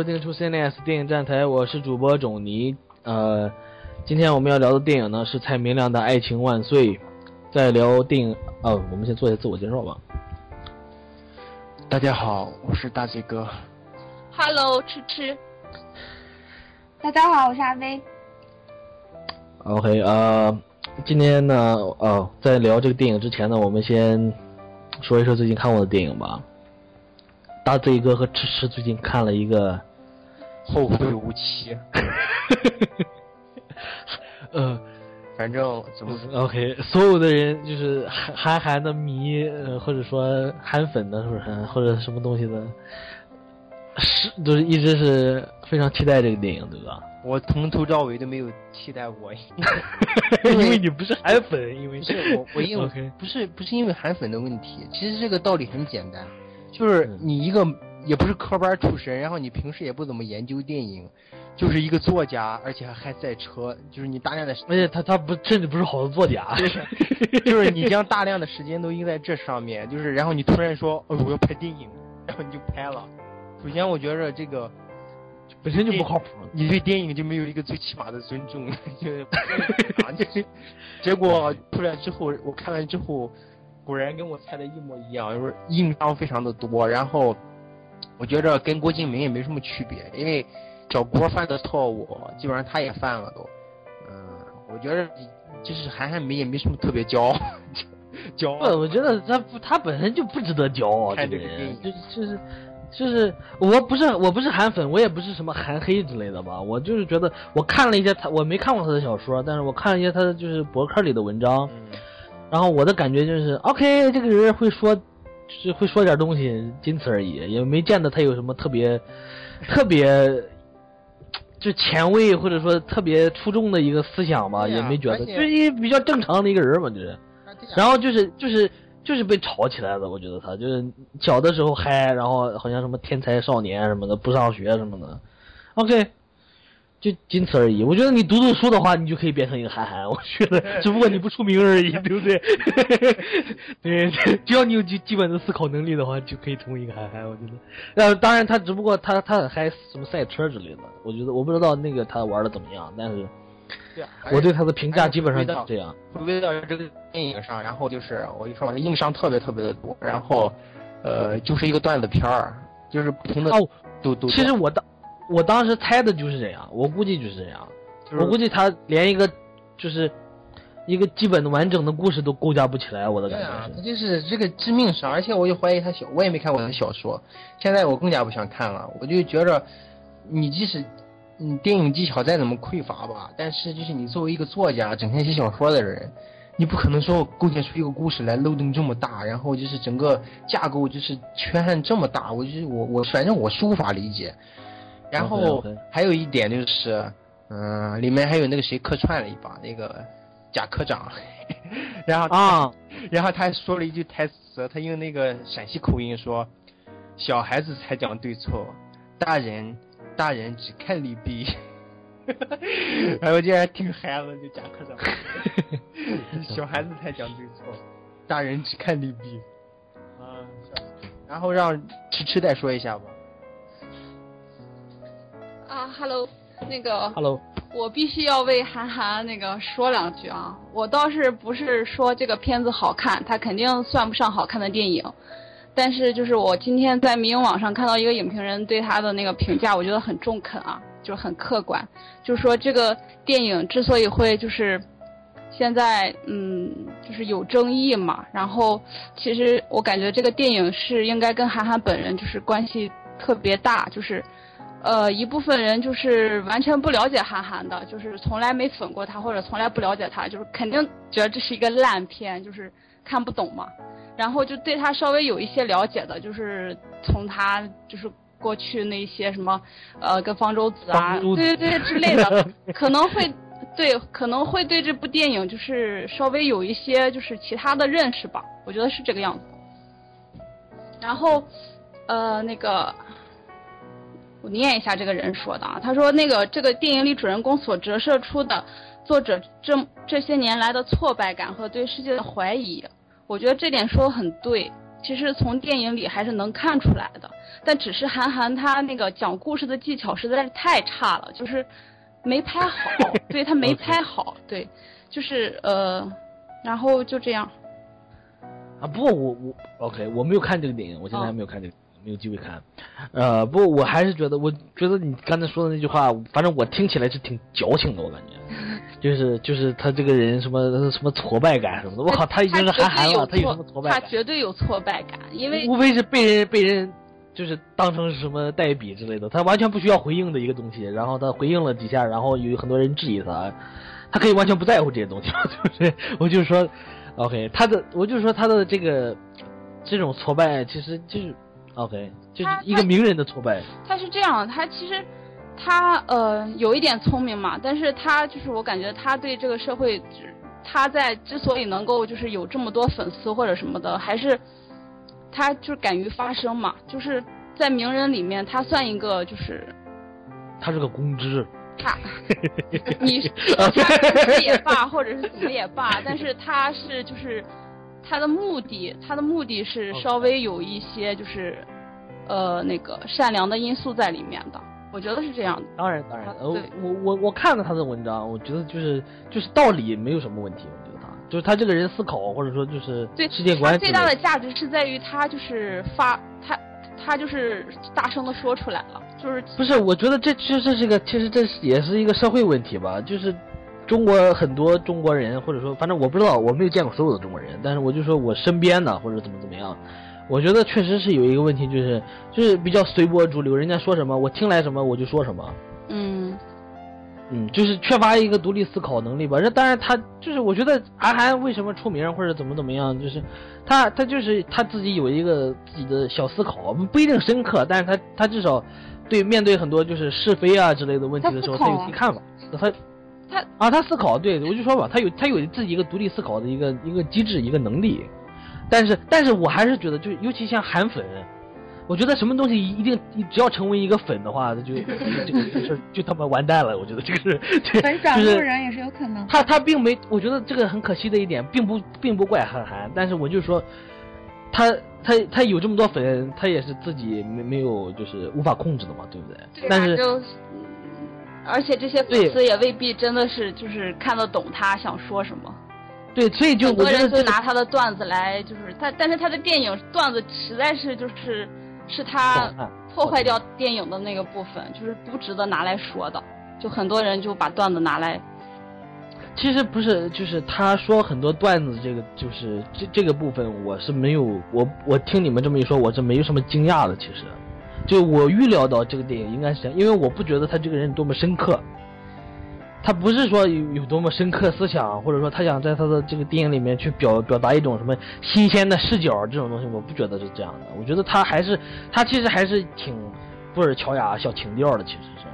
欢迎收听出 CNS 电影站台，我是主播种泥。呃，今天我们要聊的电影呢是蔡明亮的《爱情万岁》。在聊电影，哦，我们先做一下自我介绍吧。大家好，我是大嘴哥。Hello，吃吃。大家好，我是阿飞。OK，呃，今天呢，哦，在聊这个电影之前呢，我们先说一说最近看过的电影吧。大嘴哥和吃吃最近看了一个《后会无期》呃，反正怎么 OK，所有的人就是韩韩寒的迷，呃，或者说韩粉的，是不是？或者什么东西的，是都是一直是非常期待这个电影，对吧？我从头到尾都没有期待过，因为你不是韩粉，因为 不是我我因为不是不是因为韩粉的问题，其实这个道理很简单，就是嗯你一个也不是科班出身，然后你平时也不怎么研究电影，就是一个作家，而且还还赛车，就是你大量的而且他他不甚至不是好的作家，就是你将大量的时间都用在这上面，就是然后你突然说，哦，我要拍电影，然后你就拍了。首先，我觉着这个本身就不靠谱。你对电影就没有一个最起码的尊重，就是 啊，就是结果出来之后，我看完之后，果然跟我猜的一模一样，就是硬伤非常的多。然后我觉着跟郭敬明也没什么区别，因为小郭犯的错误，基本上他也犯了都。嗯，我觉着就是韩寒没也没什么特别骄傲，骄不，傲。我觉得他不，他本身就不值得骄傲。看这个人这个电影就就是就是，我不是我不是韩粉，我也不是什么韩黑之类的吧。我就是觉得，我看了一些他，我没看过他的小说，但是我看了一些他的就是博客里的文章，嗯，然后我的感觉就是，OK，这个人会说，就是会说点东西，仅此而已，也没见得他有什么特别特别。就前卫或者说特别出众的一个思想吧，也没觉得，就是一比较正常的一个人嘛，就是。然后就是就是就是被炒起来的，我觉得他就是小的时候嗨，然后好像什么天才少年什么的，不上学什么的，OK，就仅此而已。我觉得你读读书的话，你就可以变成一个韩寒，我觉得，只不过你不出名而已，对不对？对，只要你有基基本的思考能力的话，就可以成为一个韩寒。我觉得，呃，当然他只不过他他很嗨什么赛车之类的，我觉得我不知道那个他玩的怎么样，但是对啊我对他的评价基本上就是这样。回归到这个电影上，然后就是我一说嘛，硬伤特别特别的多，然后，呃，就是一个段子片儿，就是不同的哦都都。其实我当我当时猜的就是这样，我估计就是这样。就是我估计他连一个就是一个基本的完整的故事都构架不起来，我的感对啊，觉是。他就是这个致命伤，而且我就怀疑他小，我也没看过他小说，现在我更加不想看了，我就觉着，你即使你电影技巧再怎么匮乏吧，但是就是你作为一个作家，整天写小说的人。你不可能说我构建出一个故事来漏洞这么大，然后就是整个架构就是缺憾这么大，我就是我我反正我是无法理解。然后还有一点就是，嗯、里面还有那个谁客串了一把那个贾科长，然后啊，然后他还说了一句台词，他用那个陕西口音说：“小孩子才讲对错，大人大人只看利弊。”哎，我觉得还挺嗨的，就贾科长，小孩子才讲对错，大人只看利弊。啊，然后让吃吃再说一下吧。啊，Hello，那个 Hello，我必须要为韩寒那个说两句啊。我倒是不是说这个片子好看，它肯定算不上好看的电影，但是就是我今天在民营网上看到一个影评人对他的那个评价，我觉得很中肯啊，就是很客观，就是说这个电影之所以会就是现在嗯就是有争议嘛，然后其实我感觉这个电影是应该跟韩寒本人就是关系特别大，就是。呃，一部分人就是完全不了解韩寒的，就是从来没粉过他，或者从来不了解他，就是肯定觉得这是一个烂片，就是看不懂嘛。然后就对他稍微有一些了解的，就是从他就是过去那些什么，呃，跟方舟子啊，子对对对之类的，可能会对可能会对这部电影就是稍微有一些就是其他的认识吧，我觉得是这个样子。然后，呃，那个。我念一下这个人说的啊，他说那个这个电影里主人公所折射出的作者这这些年来的挫败感和对世界的怀疑，我觉得这点说的很对，其实从电影里还是能看出来的，但只是韩寒他那个讲故事的技巧实在是太差了，就是没拍好，对他没拍好，对，就是呃，然后就这样。啊，不过我我 OK，我没有看这个电影，我现在还没有看这个，没有机会看。呃，不过我还是觉得，我觉得你刚才说的那句话，反正我听起来是挺矫情的，我感觉，就是就是他这个人什么什么挫败感什么的，我靠，他已经是韩寒了，他有什么挫败感？他绝对有挫败感，因为无非是被人被人就是当成是什么代笔之类的，他完全不需要回应的一个东西，然后他回应了几下，然后有很多人质疑他，他可以完全不在乎这些东西，对不对？我就说。OK，他的我就说他的这个这种挫败，其实就是 OK，就是一个名人的挫败。他是这样，他其实他呃有一点聪明嘛，但是他就是我感觉他对这个社会，他在之所以能够就是有这么多粉丝或者什么的，还是他就是敢于发声嘛，就是在名人里面他算一个就是他是个公知。他，你他公知也罢，或者是怎么也罢，但是他是就是他的目的，他的目的是稍微有一些就是呃那个善良的因素在里面的，我觉得是这样的。当然当然，呃我我我看了他的文章，我觉得就是就是道理没有什么问题，我觉得他就是他这个人思考或者说就是对世界观最大的价值是在于他就是发他他就是大声的说出来了。就是不是？我觉得这其实这是个，其实这也是一个社会问题吧。就是中国很多中国人，或者说，反正我不知道，我没有见过所有的中国人，但是我就说我身边的或者怎么怎么样，我觉得确实是有一个问题，就是就是比较随波逐流，人家说什么我听来什么我就说什么。嗯。嗯，就是缺乏一个独立思考能力吧。这当然，他就是我觉得韩寒为什么出名或者怎么怎么样，就是他他就是他自己有一个自己的小思考，不一定深刻，但是他他至少。对，面对很多就是是非啊之类的问题的时候，他有自己看法。他他啊，他思考，对我就说吧，他有他有自己一个独立思考的一个一个机制，一个能力。但是，但是我还是觉得，就尤其像韩粉，我觉得什么东西一定只要成为一个粉的话，那就这个事就他妈完蛋了。我觉得这个是粉转路人也是有可能。他他并没，我觉得这个很可惜的一点，并不并不怪韩寒，但是我就说他。他他有这么多粉，他也是自己没没有就是无法控制的嘛，对不对？对但是就，而且这些粉丝也未必真的是就是看得懂他想说什么。对，所以就很多人就拿他的段子来，就是他，但是他的电影段子实在是就是是他破坏掉电影的那个部分，就是不值得拿来说的。就很多人就把段子拿来。其实不是，就是他说很多段子，这个就是这这个部分，我是没有我我听你们这么一说，我是没有什么惊讶的。其实，就我预料到这个电影应该是这样，因为我不觉得他这个人多么深刻，他不是说有有多么深刻思想，或者说他想在他的这个电影里面去表表达一种什么新鲜的视角这种东西，我不觉得是这样的。我觉得他还是他其实还是挺布尔乔亚小情调的，其实是，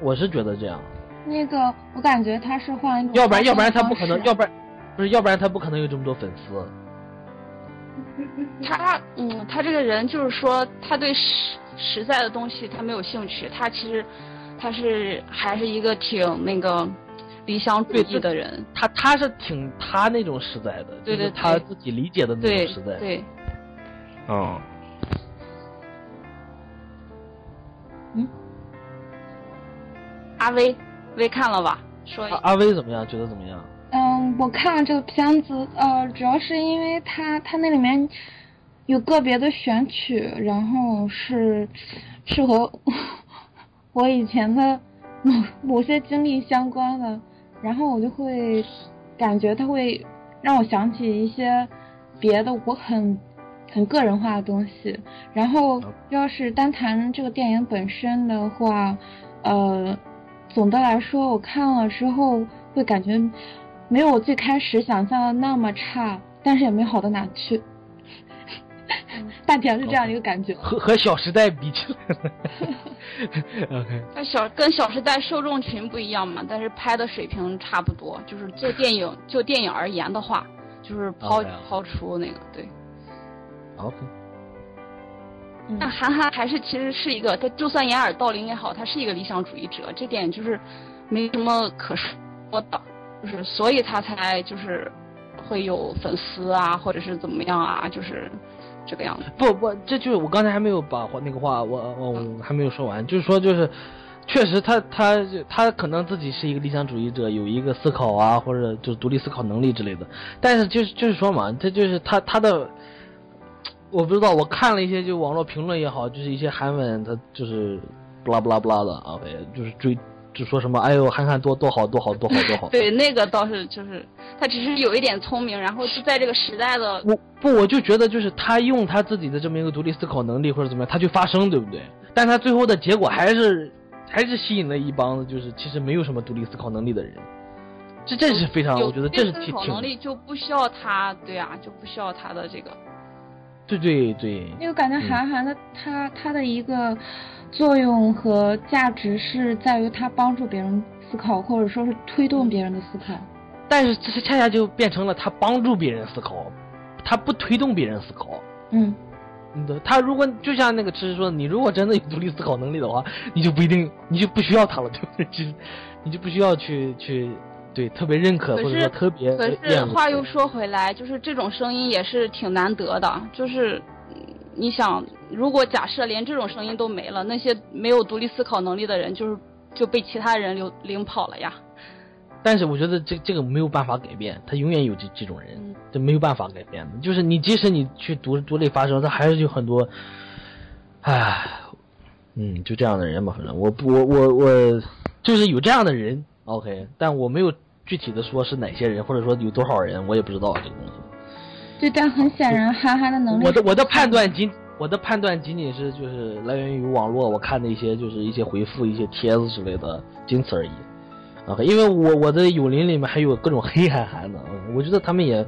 我是觉得这样。那个，我感觉他是换一种，要不然要不然他不可能，要不然不是要不然他不可能有这么多粉丝。他嗯，他这个人就是说，他对实实在的东西他没有兴趣，他其实他是还是一个挺那个理想主义的人。他他是挺他那种实在的，对对，他自己理解的那种实在。对。嗯。嗯。阿威。威看了吧？说阿威怎么样？觉得怎么样？嗯，我看了这个片子，呃，主要是因为他他那里面有个别的选曲，然后是是和我以前的某某些经历相关的，然后我就会感觉它会让我想起一些别的我很很个人化的东西。然后要是单谈这个电影本身的话，呃。总的来说，我看了之后会感觉没有我最开始想象的那么差，但是也没好到哪去。是这样一个感觉。和和《小时代》比起来，OK。那小跟《小时代》受众群不一样嘛，但是拍的水平差不多。就是就电影 就电影而言的话，就是抛抛出那个对。OK。那韩寒还是其实是一个，他就算掩耳盗铃也好，他是一个理想主义者，这点就是没什么可说的，就是所以他才就是会有粉丝啊，或者是怎么样啊，就是这个样子。不不，这就是我刚才还没有把话那个话我我我还没有说完，就是说就是。确实他，他他可能自己是一个理想主义者，有一个思考啊，或者就是独立思考能力之类的。但是就是就是说嘛，他就是他他的，我不知道，我看了一些就网络评论也好，就是一些韩文，他就是不拉不拉不拉的啊，就是追就说什么，哎呦，憨憨多多好多好多好多好。对，那个倒是就是他只是有一点聪明，然后就在这个时代的。我不，我就觉得就是他用他自己的这么一个独立思考能力或者怎么样，他去发声，对不对？但他最后的结果还是。还是吸引了一帮子，就是其实没有什么独立思考能力的人，这这是非常，我觉得这是挺思考能力就不需要他，对啊，就不需要他的这个。对对对。因为感觉韩寒的他他的一个作用和价值是在于他帮助别人思考，或者说是推动别人的思考。但是这恰恰就变成了他帮助别人思考，他不推动别人思考。嗯。他如果就像那个吃说，你如果真的有独立思考能力的话，你就不一定，你就不需要他了，对不对？就你就不需要去去对特别认可或者说特别。可是话又说回来，就是这种声音也是挺难得的。就是你想，如果假设连这种声音都没了，那些没有独立思考能力的人，就是就被其他人领领跑了呀。但是我觉得这这个没有办法改变，他永远有这这种人，这没有办法改变的。就是你即使你去独独立发声，他还是有很多，唉，嗯，就这样的人吧。反正我我我我就是有这样的人，OK，但我没有具体的说是哪些人，或者说有多少人，我也不知道这个东西。对，但很显然，憨憨的能力，我的我的判断仅我的判断仅仅是就是来源于网络，我看的一些就是一些回复、一些帖子之类的，仅此而已。啊，因为我我的友邻里面还有各种黑憨憨的，我觉得他们也，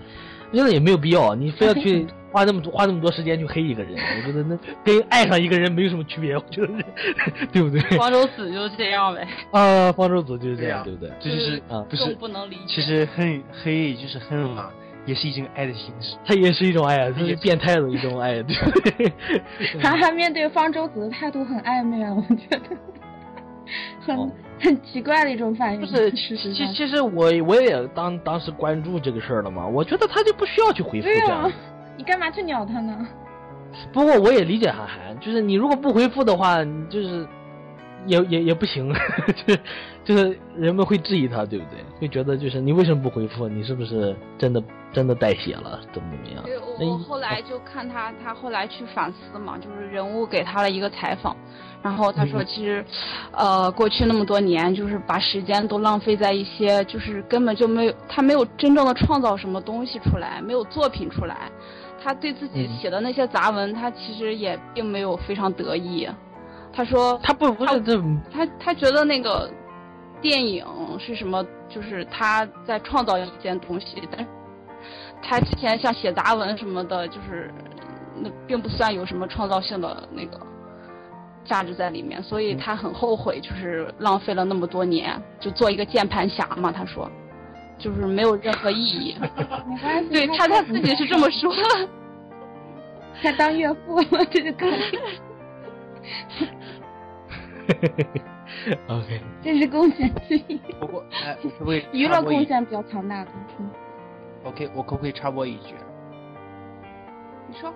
真的也没有必要，你非要去 花那么多花那么多时间去黑一个人，我觉得那跟爱上一个人没有什么区别，我觉得，对不对？方舟子就是这样呗。啊，方舟子就是这样，对不对？这就是啊，不是不能理解。其实恨黑就是恨嘛，也是一种爱的形式。他也是一种爱，他是变态的一种爱，对不对？韩寒面对方舟子的态度很暧昧啊，我觉得，很。很奇怪的一种反应。不是，其实其实我我也当当时关注这个事儿了嘛。我觉得他就不需要去回复这样。你干嘛去鸟他呢？不过我也理解韩寒，就是你如果不回复的话，就是也也也不行，就是就是人们会质疑他，对不对？会觉得就是你为什么不回复？你是不是真的真的带血了？怎么怎么样？对，我我后来就看他，他后来去反思嘛，就是人物给他了一个采访。然后他说，其实，呃，过去那么多年，就是把时间都浪费在一些，就是根本就没有他没有真正的创造什么东西出来，没有作品出来。他对自己写的那些杂文，他其实也并没有非常得意。他说，他不不是这，他他觉得那个电影是什么，就是他在创造一件东西，但他之前像写杂文什么的，就是那并不算有什么创造性的那个。价值在里面，所以他很后悔，就是浪费了那么多年，就做一个键盘侠嘛。他说，就是没有任何意义。没关系，对他他自己是这么说。他当岳父了，这就可以。OK。这是贡献之一。不过，哎，可不可以？娱乐贡献比较强大的。OK，我可不可以插播一句？你说。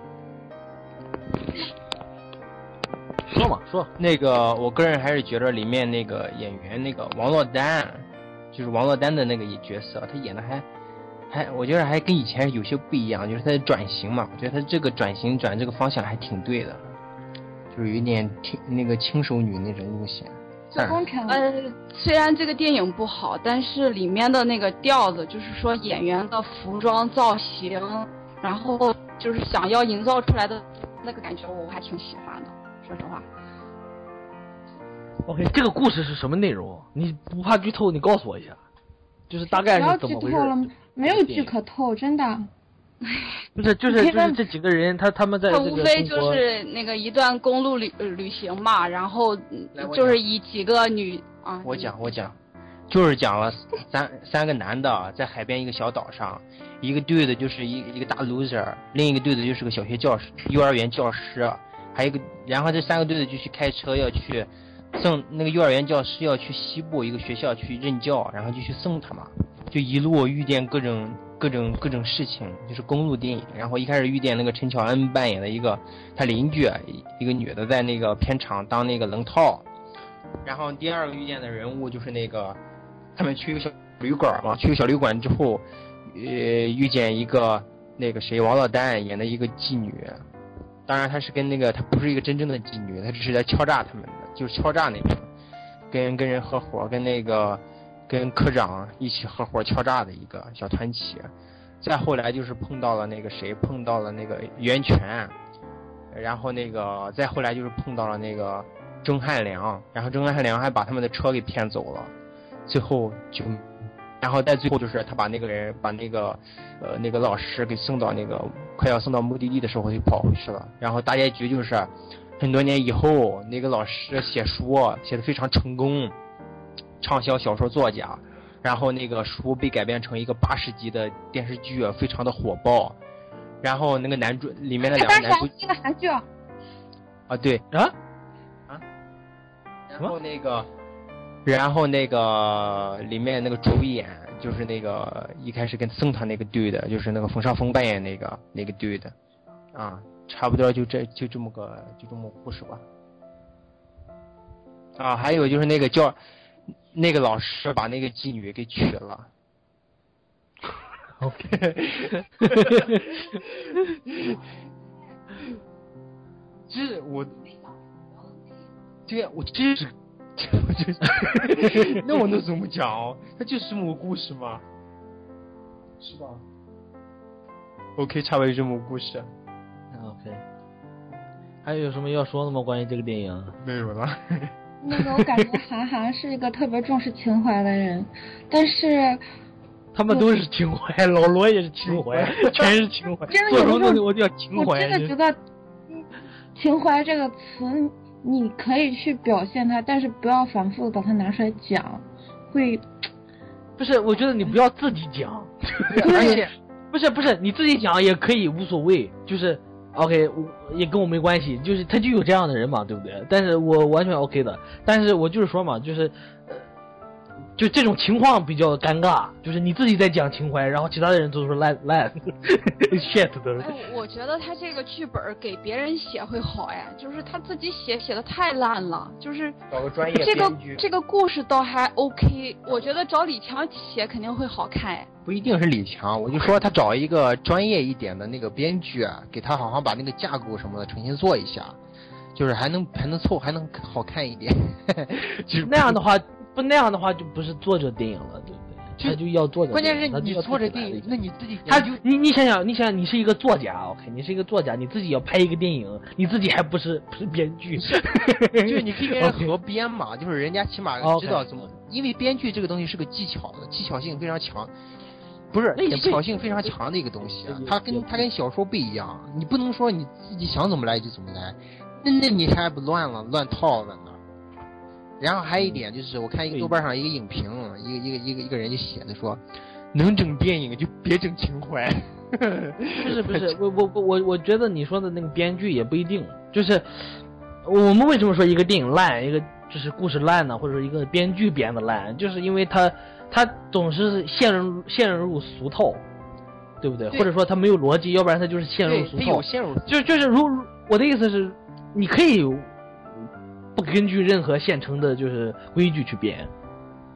说嘛说，那个我个人还是觉得里面那个演员那个王珞丹，就是王珞丹的那个角色，她演的还还，我觉得还跟以前有些不一样，就是她的转型嘛，我觉得她这个转型转这个方向还挺对的，就是有点挺那个轻熟女那种路线。呃，虽然这个电影不好，但是里面的那个调子，就是说演员的服装造型，然后就是想要营造出来的那个感觉，我还挺喜欢的。说实话，OK，这个故事是什么内容？你不怕剧透？你告诉我一下，就是大概是怎么回事？没有剧可透，真的。不是，就是就是这几个人，他他们在他无非就是那个一段公路旅旅行嘛，然后就是以几个女啊。我讲我讲，就是讲了三三个男的在海边一个小岛上，一个队的就是一一个大 loser，另一个队的就是个小学教师，幼儿园教师。还有一个，然后这三个队的就去开车要去送那个幼儿园教师要去西部一个学校去任教，然后就去送他嘛，就一路遇见各种各种各种事情，就是公路电影。然后一开始遇见那个陈乔恩扮演的一个他邻居，一个女的在那个片场当那个龙套。然后第二个遇见的人物就是那个，他们去一个小旅馆嘛，去个小旅馆之后，呃，遇见一个那个谁王珞丹演的一个妓女。当然，她是跟那个她不是一个真正的妓女，她只是在敲诈他们的，就是敲诈那个，跟跟人合伙，跟那个跟科长一起合伙敲诈的一个小团体。再后来就是碰到了那个谁，碰到了那个袁泉，然后那个再后来就是碰到了那个钟汉良，然后钟汉良还把他们的车给骗走了，最后就，然后在最后就是他把那个人把那个呃那个老师给送到那个快要送到目的地的时候就跑回去了，然后大结局就是很多年以后那个老师写书写的非常成功，畅销小说作家。然后那个书被改编成一个八十集的电视剧，非常的火爆。然后那个男主里面的两个男主，一个韩剧啊，啊对啊啊，然后那个，然后那个里面那个主演就是那个一开始跟宋他那个对的，就是那个冯绍峰扮演那个那个对的，啊，差不多就这就这么个就这么故事吧。啊，还有就是那个叫。那个老师把那个妓女给娶了。OK，这我，对呀，我这是，我就，那我能怎么讲哦？它就是这么个故事吗？是吧？OK，差不多就这么个故事。OK，还有什么要说的吗？关于这个电影？没有了。那个我感觉韩寒是一个特别重视情怀的人，但是他们都是情怀，老罗也是情怀，全是情怀。真的有的时候我就要情怀。我真的觉得，情怀这个词你可以去表现它，但是不要反复的把它拿出来讲，会不是？我觉得你不要自己讲，而且不是不是你自己讲也可以无所谓，就是。OK，也跟我没关系，就是他就有这样的人嘛，对不对？但是我完全 OK 的，但是我就是说嘛，就是，就这种情况比较尴尬，就是你自己在讲情怀，然后其他的人都说烂烂，shit 的。哎，我觉得他这个剧本给别人写会好哎，就是他自己写写的太烂了，就是找个专业这个这个故事倒还 OK，我觉得找李强写肯定会好看哎。不一定是李强，我就说他找一个专业一点的那个编剧啊，给他好好把那个架构什么的重新做一下，就是还能还能凑还能好看一点。就是那样的话，不那样的话就不是作者电影了，对不对？他就要作者。关键是你作者电影，那你自己他就你你想想，你想想，你是一个作家，OK，你是一个作家，你自己要拍一个电影，你自己还不是不 是编剧，就是你可以跟人合编嘛，就是人家起码知道怎么，因为编剧这个东西是个技巧的，技巧性非常强。不是，技巧性非常强的一个东西，啊它跟它跟小说不一样，你不能说你自己想怎么来就怎么来，那那你还不乱了，乱套了呢。然后还有一点就是，我看一个豆瓣上一个影评，一个一个一个一个人就写的说，能整电影就别整情怀。不是不是，我我我我我觉得你说的那个编剧也不一定，就是我们为什么说一个电影烂，一个就是故事烂呢，或者说一个编剧编的烂，就是因为他。他总是陷入陷入俗套，对不对？或者说他没有逻辑，要不然他就是陷入俗套。陷入就就是如我的意思是，你可以不根据任何现成的就是规矩去编，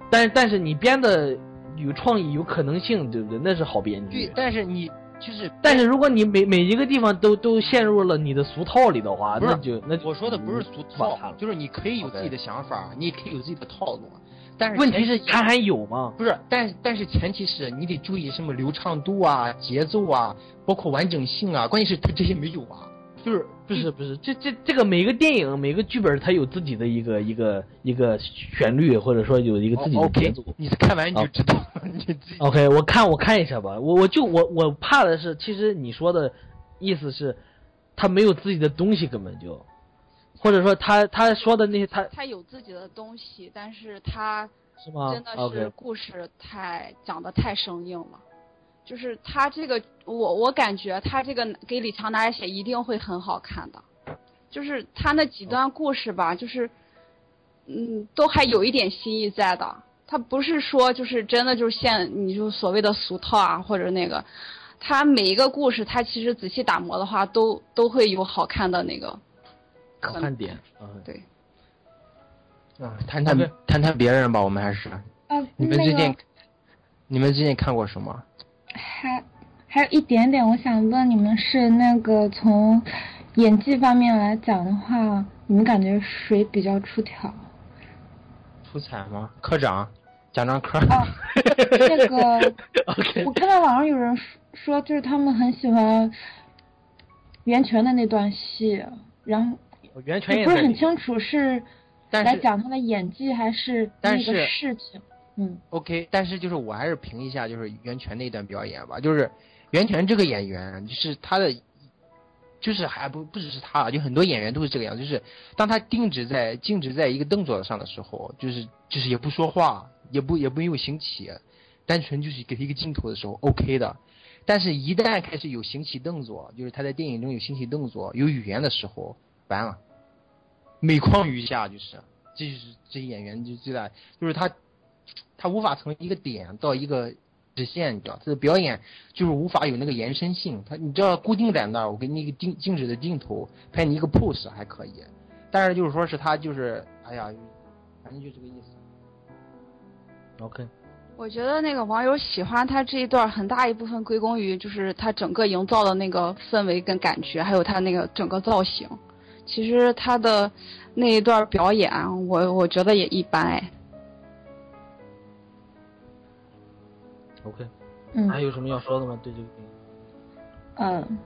但但是你编的有创意、有可能性，对不对？那是好编剧。对，但是你就是，但是如果你每每一个地方都都陷入了你的俗套里的话，那就那我说的不是俗套，就是你可以有自己的想法，你也可以有自己的套路。但是问题是他还有吗？不是，但但是前提是你得注意什么流畅度啊、节奏啊，包括完整性啊。关键是他这些没有啊，就是不是不是，这这这个每个电影每个剧本它有自己的一个一个一个旋律，或者说有一个自己的节奏。你看完你就知道。OK，我看我看一下吧。我我就我我怕的是，其实你说的意思是，他没有自己的东西，根本就。或者说他他说的那些他他有自己的东西，但是他是吗？真的是故事太讲的太生硬了，就是他这个我我感觉他这个给李强拿来写一定会很好看的，就是他那几段故事吧，就是嗯都还有一点新意在的，他不是说就是真的就是现你就所谓的俗套啊，或者那个，他每一个故事，他其实仔细打磨的话，都都会有好看的那个，看点，嗯，对。啊，谈谈谈谈别人吧，我们还是呃，那你们最近个你们最近看过什么？还还有一点点，我想问你们是那个从演技方面来讲的话，你们感觉谁比较出挑？出彩吗？科长，贾樟柯。啊，那个 我看到网上有人说说，就是他们很喜欢袁泉的那段戏，然后袁泉也不是很清楚是来讲他的演技还是那个事情。嗯，OK，但是就是我还是评一下就是袁泉那段表演吧，就是袁泉这个演员，就是他的，就是还不不只是他，就很多演员都是这个样，就是当他定止在静止在一个动作上的时候，就是就是也不说话，也不也没有行起，单纯就是给他一个镜头的时候 OK 的，但是一旦开始有行起动作，就是他在电影中有行起动作、有语言的时候，完了，每况愈下，就是这就是这些演员就最大，就是他。他无法从一个点到一个直线，你知道，他的表演就是无法有那个延伸性。他你知道固定在那儿，我给你一个静静止的镜头，拍你一个 pose 还可以。但是就是说是他就是，哎呀，反正就这个意思。OK，我觉得那个网友喜欢他这一段，很大一部分归功于就是他整个营造的那个氛围跟感觉，还有他那个整个造型。其实他的那一段表演，我我觉得也一般哎。OK，嗯还有什么要说的吗？对这个电影？嗯，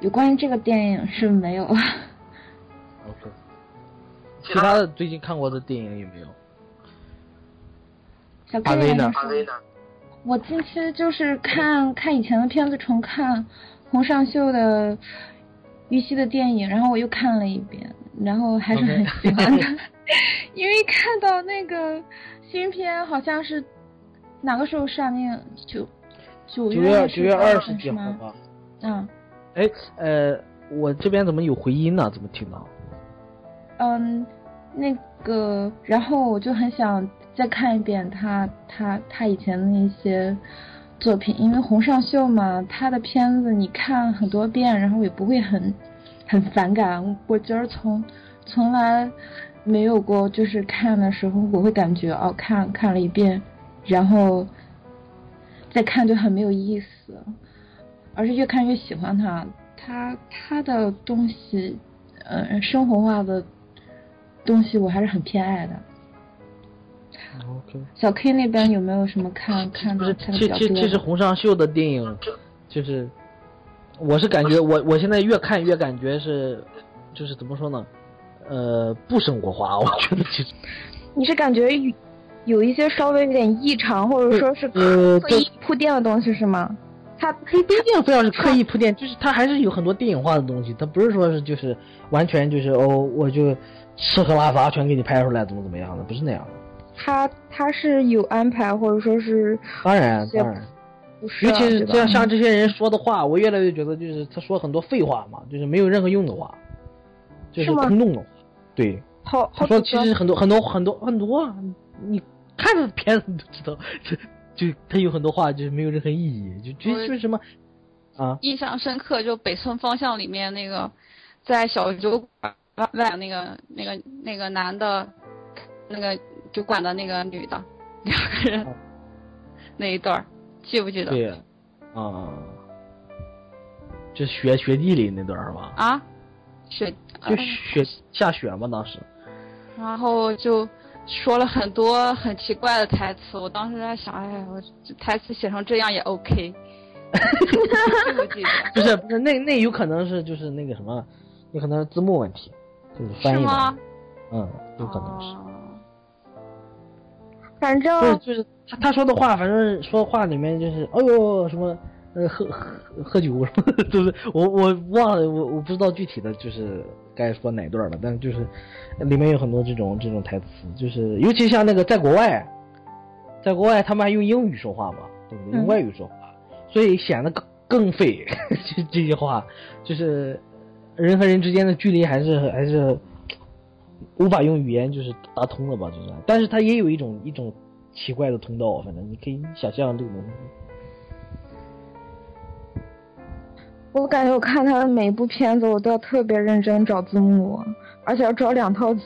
有关于这个电影是没有了。OK，其他的最近看过的电影有没有？小阿 K 威呢那个说我近期就是看看以前的片子，重看洪尚秀的玉溪的电影，然后我又看了一遍，然后还是很喜欢的 因为看到那个新片好像是哪个时候上映？九九九月九月二十十几号？吧。嗯哎，呃，我这边怎么有回音呢？怎么听到？嗯，那个，然后我就很想再看一遍他他他以前的那些作品，因为洪尚秀嘛，他的片子你看很多遍，然后也不会很很反感。我觉得从从来没有过，就是看的时候我会感觉哦，看看了一遍，然后再看就很没有意思，而是越看越喜欢他。他他的东西，呃，生活化的东西我还是很偏爱的。OK，小 K 那边有没有什么看看不是，其？其其实洪尚秀的电影，就是，我是感觉我我现在越看越感觉是，就是怎么说呢？呃，不生活化，我觉得其实，你是感觉有有一些稍微有点异常，或者说是呃，刻意铺垫的东西是吗？他不不一定非要是刻意铺垫，就是它还是有很多电影化的东西，它不是说是就是完全就是哦，我就吃喝拉撒全给你拍出来，怎么怎么样的，不是那样的。他他是有安排，或者说是当然当然，不是啊？尤其是对吧这样像这些人说的话，我越来越觉得就是他说很多废话嘛，就是没有任何用的话，就是空洞的话。对，好好他说其实很多很多很多很多啊，你看着片子你就知道，这就他有很多话就是没有任何意义，就就就是什么啊，印象深刻，就北村方向里面那个，在小酒馆外那个那个那个男的，那个酒馆的那个女的，两个人哦那一段，记不记得？对，啊，就雪雪地里那段是吧？啊，雪，就呃雪下雪嘛，当时。然后就说了很多很奇怪的台词，我当时在想，哎，我这台词写成这样也 OK，记不记得？不是不是，那那有可能是就是那个什么，有可能是字幕问题，就是翻译吗，嗯，有可能是。哦反正就是他他说的话，反正说话里面就是，哎呦什么，呃喝喝喝酒什么的，就是我我忘了，我我不知道具体的就是该说哪段了，但是就是里面有很多这种这种台词，就是尤其像那个在国外，在国外他们还用英语说话嘛，对不对？用嗯外语说话，所以显得更更废。这这些话就是人和人之间的距离还是还是无法用语言就是打通的吧，就是，但是它也有一种一种奇怪的通道，反正你可以想象这个东西。我感觉我看他的每一部片子，我都要特别认真找字幕，而且要找两套字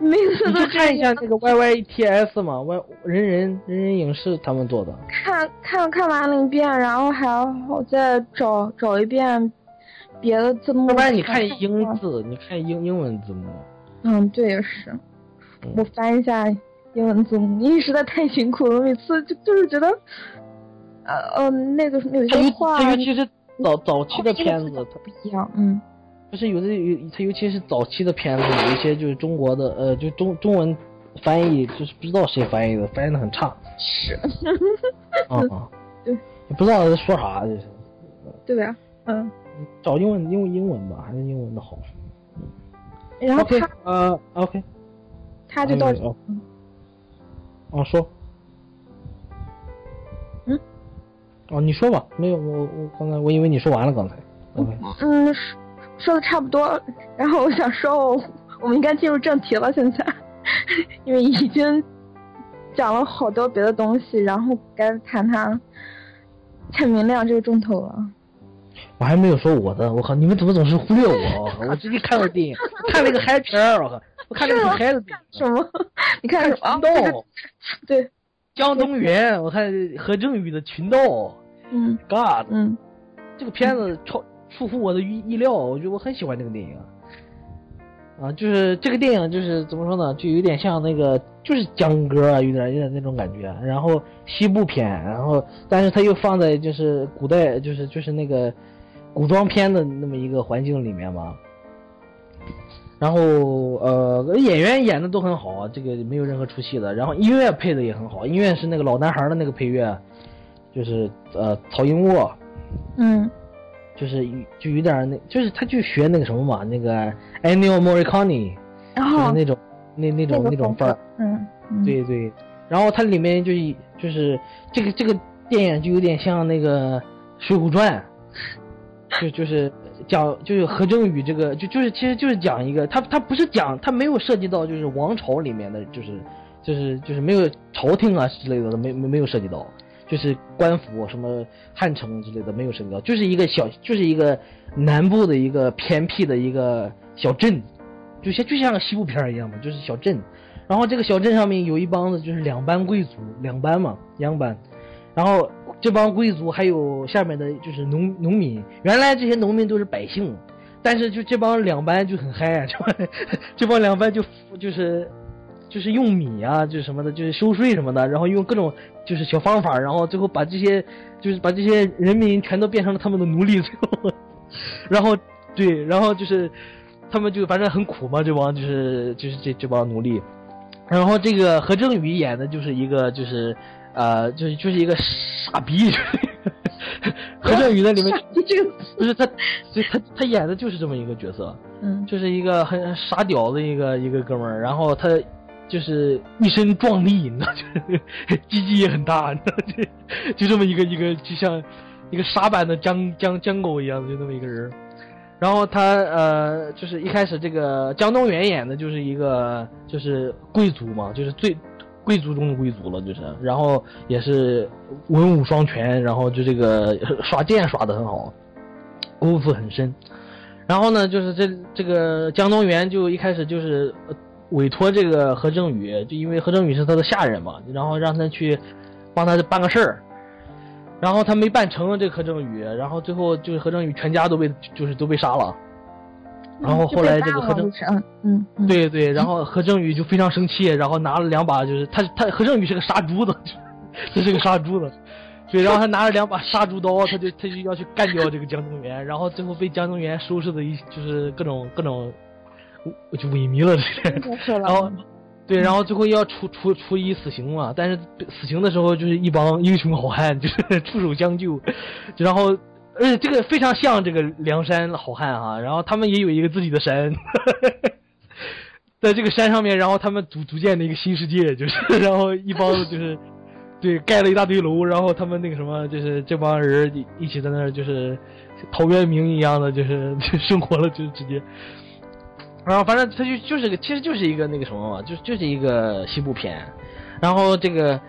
幕，每次都看一下那个 Y Y T S 嘛，Y 人人人人影视他们做的。看看看完了一遍，然后还要再找找一遍别的字幕。要不然你看英字，你看英英文字幕。嗯，对，也是。我翻一下英文字幕，因为实在太辛苦了，每次就就是觉得，呃呃，那个有些话，它尤其是早早期的片子，它不一样，嗯。就是有的有，它尤其是早期的片子，有一些就是中国的，呃，就中中文翻译，就是不知道谁翻译的，翻译的很差。是。啊啊。对。也不知道在说啥，就是。对呀，嗯。找英文，用英文吧，还是英文的好。然后他呃，OK，他就到哦，哦说，哦你说吧，没有我我刚才我以为你说完了刚才嗯说说的差不多，然后我想说，我我们应该进入正题了，现在，因为已经讲了好多别的东西，然后该谈谈蔡明亮这个重头了。我还没有说我的，我靠！你们怎么总是忽略我？我最近看了电影，看了个嗨片儿，我靠！我看了个嗨的电影。什么？你看群盗？对，江东云，我看何正宇的群盗。嗯。God。嗯。这个片子超出乎我的意意料，我觉得我很喜欢这个电影。啊，就是这个电影，就是怎么说呢？就有点像那个，就是江歌啊，有点有点那种感觉。然后西部片，然后但是它又放在就是古代，就是就是那个。古装片的那么一个环境里面嘛，然后呃演员演的都很好，这个没有任何出戏的。然后音乐配的也很好，音乐是那个老男孩的那个配乐，就是呃曹云沃，嗯，就是就有点那，就是他就学那个什么嘛，那个 Ennio Morricone，就是那种那那种那种范儿，嗯，对对。然后它里面就就是这个这个电影就有点像那个《水浒传》。就就是讲就是何正宇这个就就是其实就是讲一个他他不是讲他没有涉及到就是王朝里面的就是就是就是没有朝廷啊之类的没没没有涉及到就是官府什么汉城之类的没有涉及到就是一个小就是一个南部的一个偏僻的一个小镇，就像就像个西部片一样嘛，就是小镇，然后这个小镇上面有一帮子就是两班贵族两班嘛两班，然后。这帮贵族还有下面的就是农农民，原来这些农民都是百姓，但是就这帮两班就很嗨啊，这帮 这帮两班就就是就是用米啊，就是什么的，就是收税什么的，然后用各种就是小方法，然后最后把这些就是把这些人民全都变成了他们的奴隶，最后，然后对，然后就是他们就反正很苦嘛，这帮就是就是这这帮奴隶，然后这个何正宇演的就是一个就是。呃，就是就是一个傻逼，何振宇在里面，这个不是他，所以他他演的就是这么一个角色，嗯，就是一个很傻屌的一个一个哥们儿，然后他就是一身壮丽，你知道，就 是鸡鸡也很大，你知道，就就这么一个一个就像一个傻版的江江江狗一样的，就那么一个人。然后他呃，就是一开始这个江东元演的就是一个就是贵族嘛，就是最。贵族中的贵族了，就是，然后也是文武双全，然后就这个耍剑耍的很好，功夫很深。然后呢，就是这这个江东源就一开始就是委托这个何正宇，就因为何正宇是他的下人嘛，然后让他去帮他办个事儿，然后他没办成这何正宇，然后最后就是何正宇全家都被就是都被杀了。然后后来这个何正，嗯，对对，然后何正宇就非常生气，然后拿了两把，就是他他何正宇是个杀猪的，他是个杀猪的，对，然后他拿了两把杀猪刀，他就他就要去干掉这个江中源，然后最后被江中源收拾的一就是各种各种，就萎靡了这，然后对，然后最后要处处处以死刑嘛，但是死刑的时候就是一帮英雄好汉就是 出手相救，然后。而且这个非常像这个梁山好汉哈，然后他们也有一个自己的山，在这个山上面，然后他们组组建的一个新世界，就是 然后一帮就是，对，盖了一大堆楼，然后他们那个什么，就是这帮人一起在那儿就是陶渊明一样的，就是 生活了，就直接，然后反正他就就是个，其实就是一个那个什么嘛，就就是一个西部片，然后这个，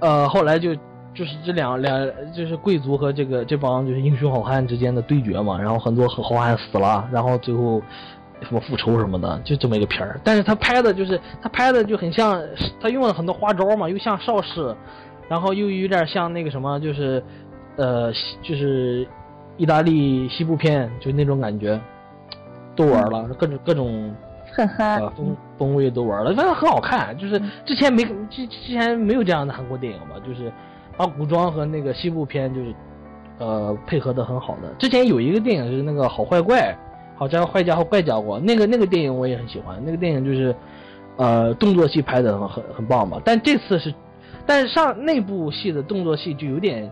呃，后来就就是这两两就是贵族和这个这帮就是英雄好汉之间的对决嘛，然后很多好汉死了，然后最后什么复仇什么的，就这么一个片儿。但是他拍的就是他拍的就很像，他用了很多花招嘛，又像邵氏，然后又有点像那个什么，就是呃，就是意大利西部片，就那种感觉，都玩了，各种各种。很嗨，风风味都玩了，反正很好看。就是之前没之之前没有这样的韩国电影吧，就是把古装和那个西部片就是呃配合的很好的。之前有一个电影是那个好坏怪，好家伙坏家伙怪家伙，那个那个电影我也很喜欢。那个电影就是呃动作戏拍的很很很棒吧。但这次是，但是上那部戏的动作戏就有点。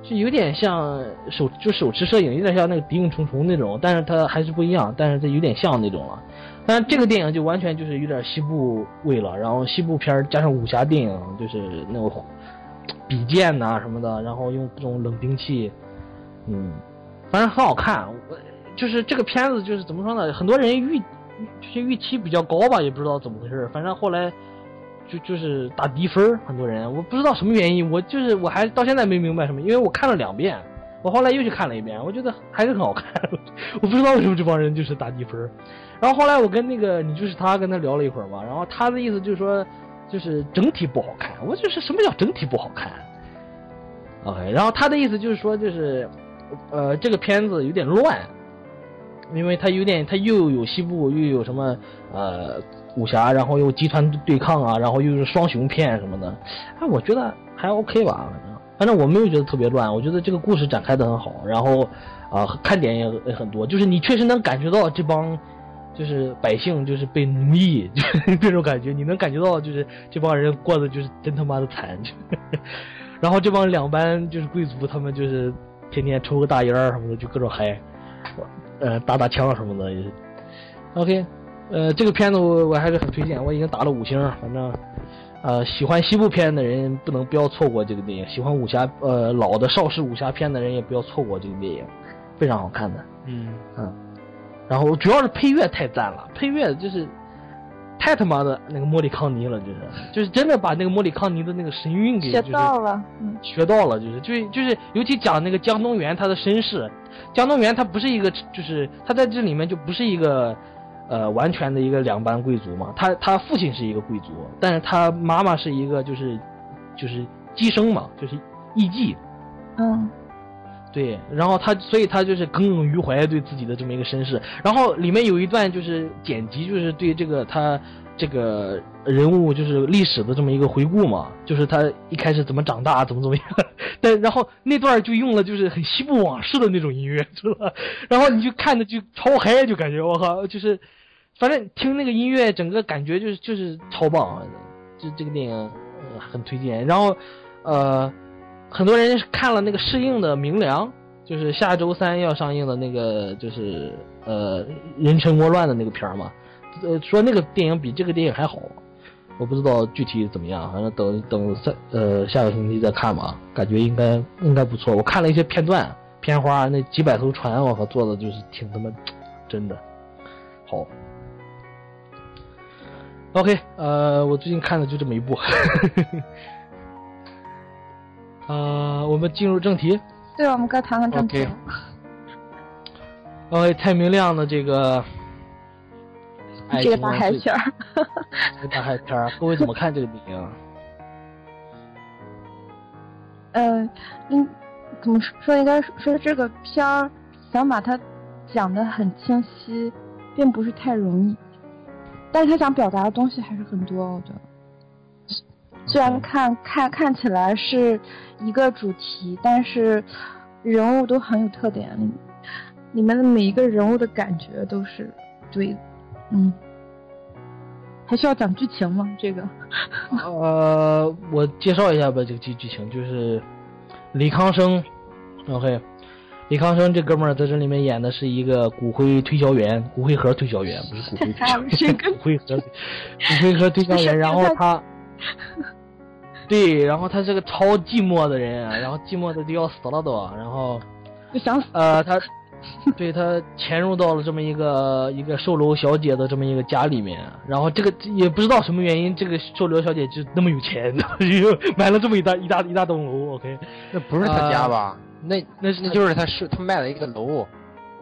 就有点像手就手持摄影，有点像那个《谍影重重》那种，但是它还是不一样，但是它有点像那种了。但这个电影就完全就是有点西部味了，然后西部片加上武侠电影，就是那种比剑呐什么的，然后用各种冷兵器，嗯，反正很好看。我就是这个片子就是怎么说呢？很多人预就是预期比较高吧，也不知道怎么回事，反正后来。就就是打低分很多人我不知道什么原因，我就是我还到现在没明白什么，因为我看了两遍，我后来又去看了一遍，我觉得还是很好看，我不知道为什么这帮人就是打低分然后后来我跟那个你就是他跟他聊了一会儿嘛，然后他的意思就是说，就是整体不好看，我就是什么叫整体不好看？OK，然后他的意思就是说，就是呃这个片子有点乱，因为他有点他又有西部又有什么呃。武侠，然后又集团对抗啊，然后又是双雄片什么的，哎，我觉得还 OK 吧，反正反正我没有觉得特别乱，我觉得这个故事展开的很好，然后啊看点也也很多，就是你确实能感觉到这帮就是百姓就是被奴役，就这种感觉，你能感觉到就是这帮人过得就是真他妈的惨，然后这帮两班就是贵族，他们就是天天抽个大烟什么的，就各种嗨，呃打打枪什么的也是 OK。呃，这个片子我我还是很推荐，我已经打了五星。反正，呃，喜欢西部片的人不能不要错过这个电影；喜欢武侠呃老的邵氏武侠片的人也不要错过这个电影，非常好看的。嗯嗯。然后主要是配乐太赞了，配乐就是太他妈的那个莫里康尼了，就是就是真的把那个莫里康尼的那个神韵给学到了，学到了，就是就是就是尤其讲那个江东元他的身世，江东元他不是一个就是他在这里面就不是一个。呃，完全的一个两班贵族嘛，他他父亲是一个贵族，但是他妈妈是一个就是就是姬生嘛，就是艺妓。嗯，对，然后他所以他就是耿耿于怀对自己的这么一个身世，然后里面有一段就是剪辑，就是对这个他这个人物就是历史的这么一个回顾嘛，就是他一开始怎么长大，怎么怎么样，但然后那段就用了就是很西部往事的那种音乐，知道吧？然后你就看着就超嗨，就感觉我靠，就是。反正听那个音乐，整个感觉就是就是超棒，这这个电影很推荐。然后，呃，很多人看了那个适应的《明良》，就是下周三要上映的那个，就是呃人辰倭乱的那个片儿嘛。呃，说那个电影比这个电影还好，我不知道具体怎么样，反正等等三呃下个星期再看吧。感觉应该应该不错。我看了一些片段片花，那几百艘船，我靠，做的就是挺他妈真的 好。OK，呃，我最近看的就这么一部。呃，我们进入正题。对，我们该谈谈正题。OK，太明亮的这个。这个大海片儿。这个大海片儿，各位怎么看这个电影？呃，应怎么说？应该说这个片儿想把它讲的很清晰，并不是太容易。但是他想表达的东西还是很多，我觉得。虽然看看看起来是一个主题，但是人物都很有特点，里面的每一个人物的感觉都是对，嗯。还需要讲剧情吗？这个？呃，我介绍一下吧，这个剧剧情就是李康生，OK。李康生这哥们儿在这里面演的是一个骨灰推销员，骨灰盒推销员，不是骨灰 推销员，骨灰盒，骨灰盒推销员。然后他，对，然后他是个超寂寞的人，然后寂寞的就要死了都，然后就想死。呃，他对他潜入到了这么一个一个售楼小姐的这么一个家里面，然后这个也不知道什么原因，这个售楼小姐就那么有钱，就 买了这么一大一大一大栋楼。OK，那不是他家吧？那那是那就是他是他卖了一个楼。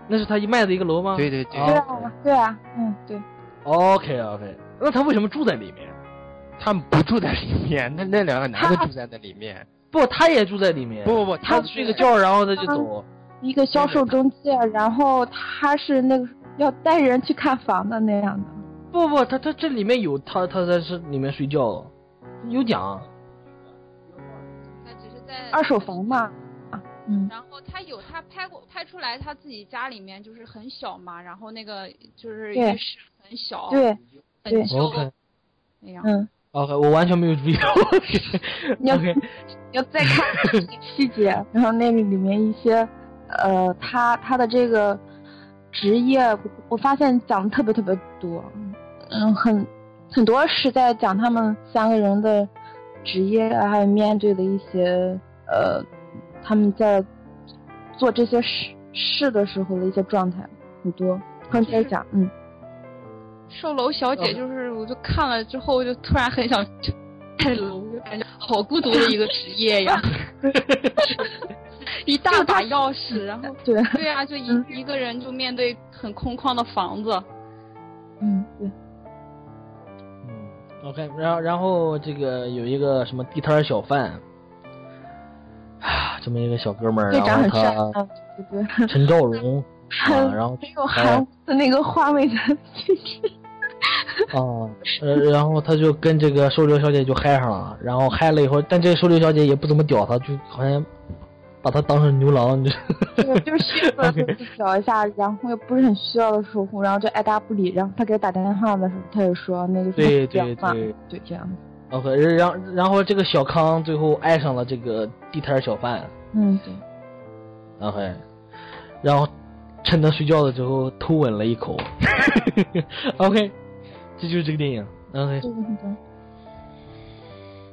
那是他一卖的一个楼吗？对对对。对啊，对啊，嗯对。OK OK，那他为什么住在里面？他们不住在里面，那那两个男的住在那里面。不，他也住在里面。不不不，他睡个觉，然后他就走。一个销售中介，然后他是那个要带人去看房的那样的。不不，他他这里面有他他在是里面睡觉，有讲。他只是在二手房嘛。嗯，然后他有他拍过拍出来他自己家里面就是很小嘛，然后那个就是浴室很小，对，很旧那样。嗯，OK，我完全没有注意到。你要 OK，要再看 细节，然后那个里面一些呃，他他的这个职业，我发现讲的特别特别多，嗯，很很多是在讲他们三个人的职业，还有面对的一些呃。他们在做这些事事的时候的一些状态很多，刚才讲，嗯，售楼小姐就是，我就看了之后，就突然很想盖 楼，就感觉好孤独的一个职业呀，一大把钥匙，然后对对啊，就一一个人就面对很空旷的房子，嗯对，嗯，OK，然后然后这个有一个什么地摊小贩。啊，这么一个小哥们儿，然后他对对，陈兆荣，啊，然后很有韩国的那个花美男气质。啊，呃，然后他就跟这个收留小姐就嗨上了，然后嗨了以后，但这个收留小姐也不怎么屌他，就好像把他当成牛郎，就 对，就是需要屌一下，然后又不是很需要的时候，然后就爱答不理，然后他给他打电话的时候，他也说那个对对对对这样子。OK，然然后这个小康最后爱上了这个地摊小贩，嗯对，OK，然后趁他睡觉的时候偷吻了一口，OK，这就是这个电影，OK，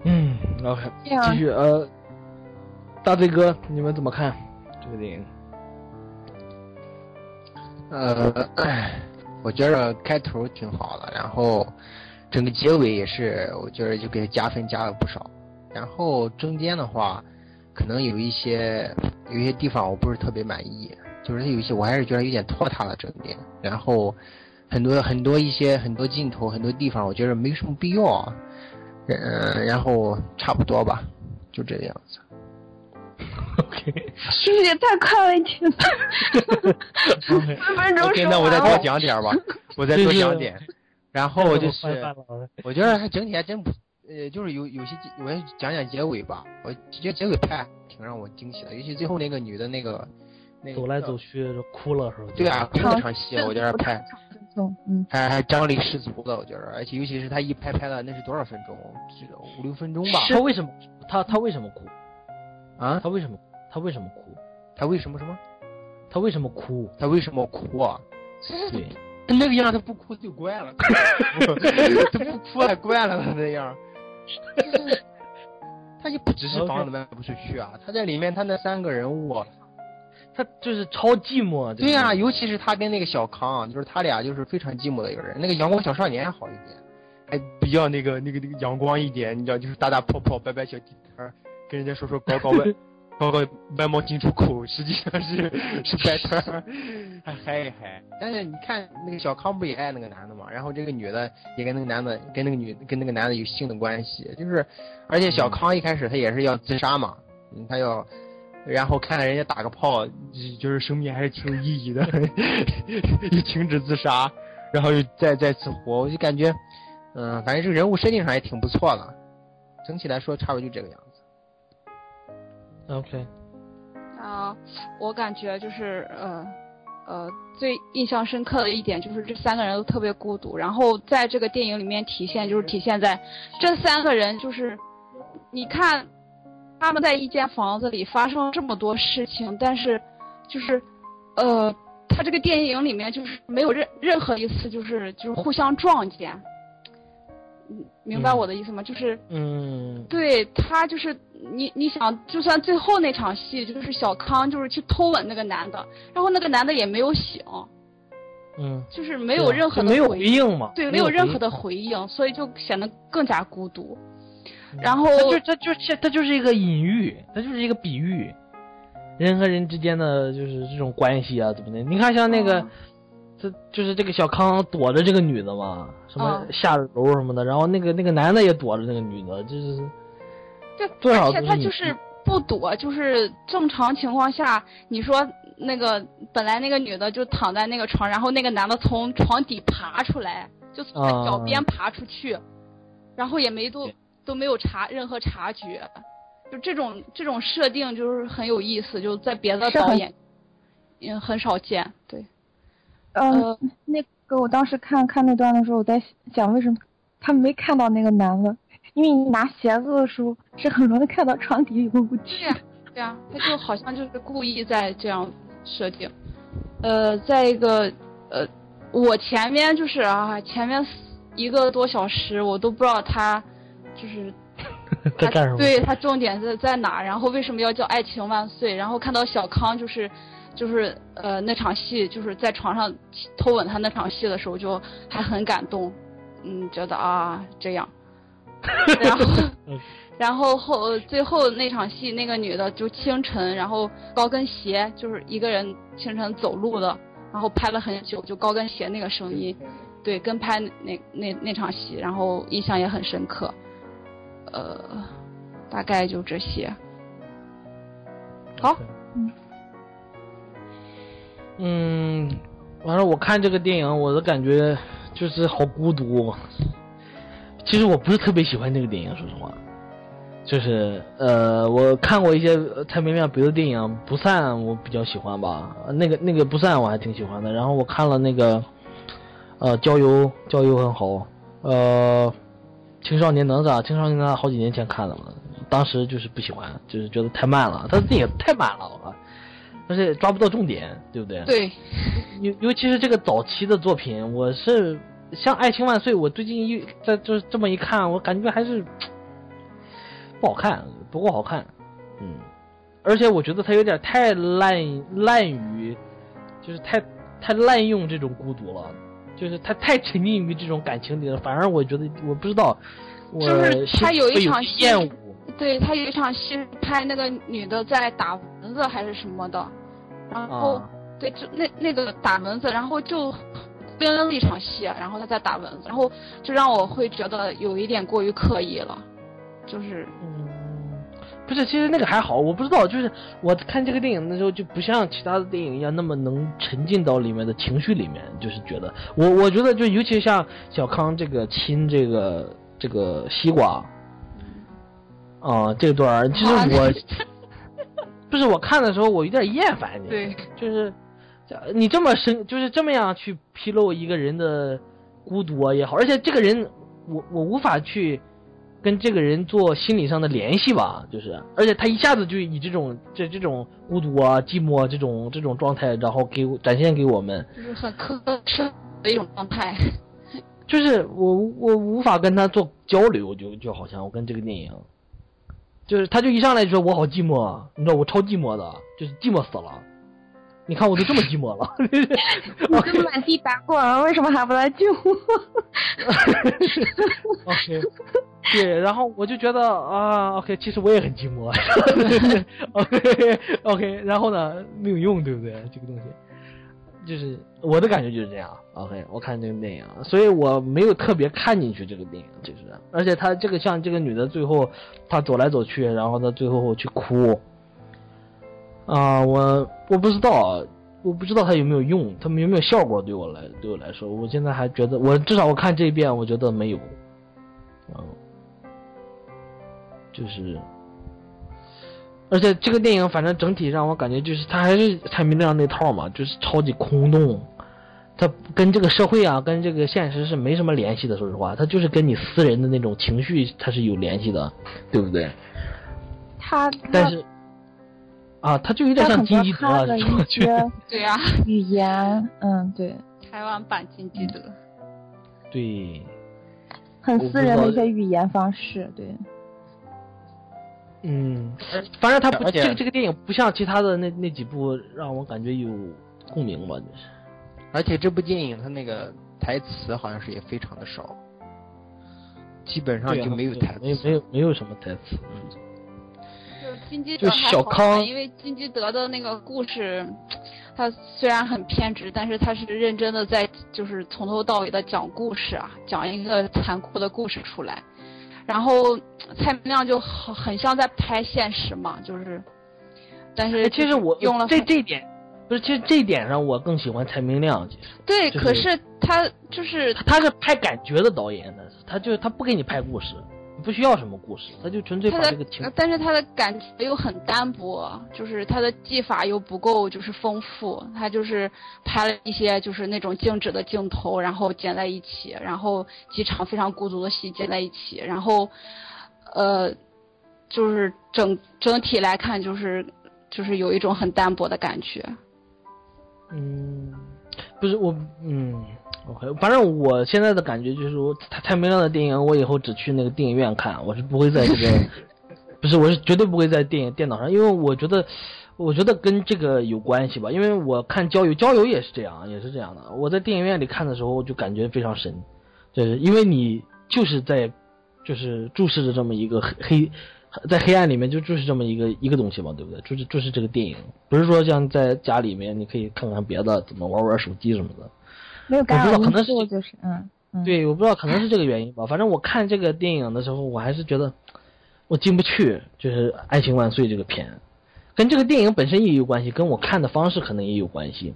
嗯，OK，继续呃，大飞哥你们怎么看这个电影？呃，我觉得开头挺好的，然后。整个结尾也是，我觉得就给加分加了不少。然后中间的话，可能有一些有一些地方我不是特别满意，就是有一些我还是觉得有点拖沓了整点。然后很多很多一些很多镜头很多地方，我觉得没什么必要。啊。嗯，然后差不多吧，就这个样子。OK，是不是也太快了一点？四分钟 OK，那我再多讲点吧，我再多讲点。然后就是，我觉得它整体还真不，呃，就是有有些，我讲讲结尾吧。我觉得结尾拍挺让我惊喜的，尤其最后那个女的那个，那个走来走去哭了是吧？对啊，哭那场戏，我觉得拍，嗯，还还张力十足的，我觉得，而且尤其是他一拍拍了那是多少分钟？五六分钟吧。他为什么？他他为什么哭？啊？他为什么？他为什么哭？他为什么什么？他为什么哭？他为什么哭啊？对。那个样他不哭就怪了，他不哭还怪了他那样。他也不只是房子卖不出去啊，他在里面他那三个人物，他就是超寂寞。对呀、啊，尤其是他跟那个小康，就是他俩就是非常寂寞的一个人。那个阳光小少年还好一点，还比较那个那个那个阳光一点，你知道，就是打打泡泡、摆摆小地摊，跟人家说说搞搞外。搞搞外贸进出口，实际上是 是摆摊，还嗨一嗨。但是你看那个小康不也爱那个男的嘛？然后这个女的也跟那个男的跟那个女跟那个男的有性的关系，就是而且小康一开始他也是要自杀嘛，嗯、他要，然后看人家打个炮，就是生命还是挺有意义的，又停止自杀，然后又再再次活，我就感觉，嗯、呃，反正这个人物设定上也挺不错的，整体来说差不多就这个样子。OK，啊，我感觉就是呃呃，最印象深刻的一点就是这三个人都特别孤独，然后在这个电影里面体现就是体现在这三个人就是，你看他们在一间房子里发生这么多事情，但是就是呃，他这个电影里面就是没有任任何一次就是就是互相撞见。嗯明白我的意思吗？就是嗯，对他就是你，你想，就算最后那场戏，就是小康就是去偷吻那个男的，然后那个男的也没有醒，嗯，就是没有任何的就没有回回应嘛，对，没有任何的回应，所以就显得更加孤独。然后它就它就是它就是一个隐喻，它就是一个比喻，人和人之间的就是这种关系啊，怎么的？你看像那个，嗯。这就是这个小康躲着这个女的嘛，什么嗯。下楼什么的，然后那个那个男的也躲着那个女的，就是对多少而且他就是不躲，就是正常情况下，你说那个本来那个女的就躺在那个床，然后那个男的从床底爬出来，就从他脚啊边爬出去，然后也没都对都没有察任何察觉，就这种这种设定就是很有意思，就在别的导演也很少见，对，嗯、呃那个我当时看看那段的时候，我在想为什么他没看到那个男的，因为你拿鞋子的时候是很容易看到床底有个物对体呀、对呀、他就好像就是故意在这样设定。呃，再一个，呃，我前面就是啊，前面一个多小时我都不知道他就是 在干什么？对他重点在在哪，然后为什么要叫爱情万岁？然后看到小康就是就是呃那场戏就是在床上偷吻他那场戏的时候，就还很感动，嗯，觉得啊这样，然后嗯然后后最后那场戏那个女的就清晨，然后高跟鞋就是一个人清晨走路的，然后拍了很久，就高跟鞋那个声音，对，跟拍那那那场戏，然后印象也很深刻。呃，大概就这些。好，嗯嗯，完了，我看这个电影，我的感觉就是好孤独。其实我不是特别喜欢这个电影，说实话。就是呃，我看过一些呃蔡明亮别的电影，《不散》我比较喜欢吧，呃那个那个《不散》我还挺喜欢的。然后我看了那个呃《郊游》，《郊游》很好。呃，青少年哪吒，青少年哪吒好几年前看了嘛，当时就是不喜欢，就是觉得太慢了，他的电影太慢了，我靠，而且抓不到重点，对不对？。对，尤尤其是这个早期的作品，我是像《爱情万岁》，我最近一在就是这么一看，我感觉还是不好看，不够好看，嗯，而且我觉得他有点太滥滥于，就是太太滥用这种孤独了，就是他太沉浸于这种感情里了，反而我觉得我不知道，我就是他有一场戏对他有一场戏拍那个女的在打蚊子还是什么的，然后、啊对，就那那个打蚊子，然后就跟了一场戏，然后他在打蚊子，然后就让我会觉得有一点过于刻意了，就是嗯，不是，其实那个还好，我不知道，就是我看这个电影的时候，就不像其他的电影一样那么能沉浸到里面的情绪里面，就是觉得我我觉得就尤其像小康这个亲这个这个西瓜，啊、这段儿其实啊我不是我看的时候我有点厌烦你，对，就是你这么深，就是这么样去披露一个人的孤独啊也好，而且这个人我我无法去跟这个人做心理上的联系吧，就是，而且他一下子就以这种这这种孤独啊、寂寞这种这种状态，然后给我展现给我们，就是很苛刻的一种状态。就是我我无法跟他做交流，就就好像我跟这个电影，就是他就一上来就说我好寂寞啊，你知道我超寂寞的，就是寂寞死了。你看我都这么寂寞了，你这满地打滚，为什么还不来救我？OK，对，然后我就觉得啊，OK，其实我也很寂寞，OK OK，然后呢没有用，对不对？这个东西，就是我的感觉就是这样。OK，我看这个电影，所以我没有特别看进去这个电影，就是，而且他这个像这个女的最后她走来走去，然后她最后去哭，啊、我我不知道，我不知道它有没有用，它有没有效果对我来对我来说，我现在还觉得，我至少我看这一遍，我觉得没有，嗯，就是，而且这个电影反正整体让我感觉就是它还是蔡明亮那套嘛，就是超级空洞，它跟这个社会啊，跟这个现实是没什么联系的，说实话，它就是跟你私人的那种情绪它是有联系的，对不对？他但是。啊，他就有点像金基德啊，对呀、语言，嗯，对，台湾版金基德。对，很私人的一些语言方式，对。嗯，反正他不这个这个电影不像其他的那那几部让我感觉有共鸣吧，就是。而且这部电影它那个台词好像是也非常的少，基本上就没有台词。没有没有没有什么台词。嗯就是金基就德还好小康因为金基德的那个故事，他虽然很偏执，但是他是认真的在就是从头到尾的讲故事啊，讲一个残酷的故事出来。然后 蔡明亮就很很像在拍现实嘛，就是，但是哎其实我用了这这一点，不是，其实这一点上我更喜欢蔡明亮。其实对，就是可是他就是他是拍感觉的导演的，他就他不给你拍故事，你不需要什么故事，他就纯粹他的把这个情，但是他的感觉又很单薄，就是他的技法又不够就是丰富，他就是拍了一些就是那种静止的镜头，然后剪在一起，然后几场非常孤独的戏剪在一起，然后，呃，就是整整体来看就是就是有一种很单薄的感觉。嗯，不是我，嗯，OK，反正我现在的感觉就是说，蔡蔡明亮的电影，我以后只去那个电影院看，我是不会在这个，不是，我是绝对不会在电影电脑上，因为我觉得，我觉得跟这个有关系吧，因为我看郊游，郊游也是这样，也是这样的，我在电影院里看的时候就感觉非常神，就是因为你就是在，就是注视着这么一个黑黑。在黑暗里面就就是这么一个一个东西嘛，对不对？就是就是这个电影，不是说像在家里面你可以看看别的，怎么玩玩手机什么的。没有干我知扰可能是素，就是嗯嗯。对，我不知道可能是这个原因吧。反正我看这个电影的时候，我还是觉得我进不去，就是《爱情万岁》这个片，跟这个电影本身也有关系，跟我看的方式可能也有关系。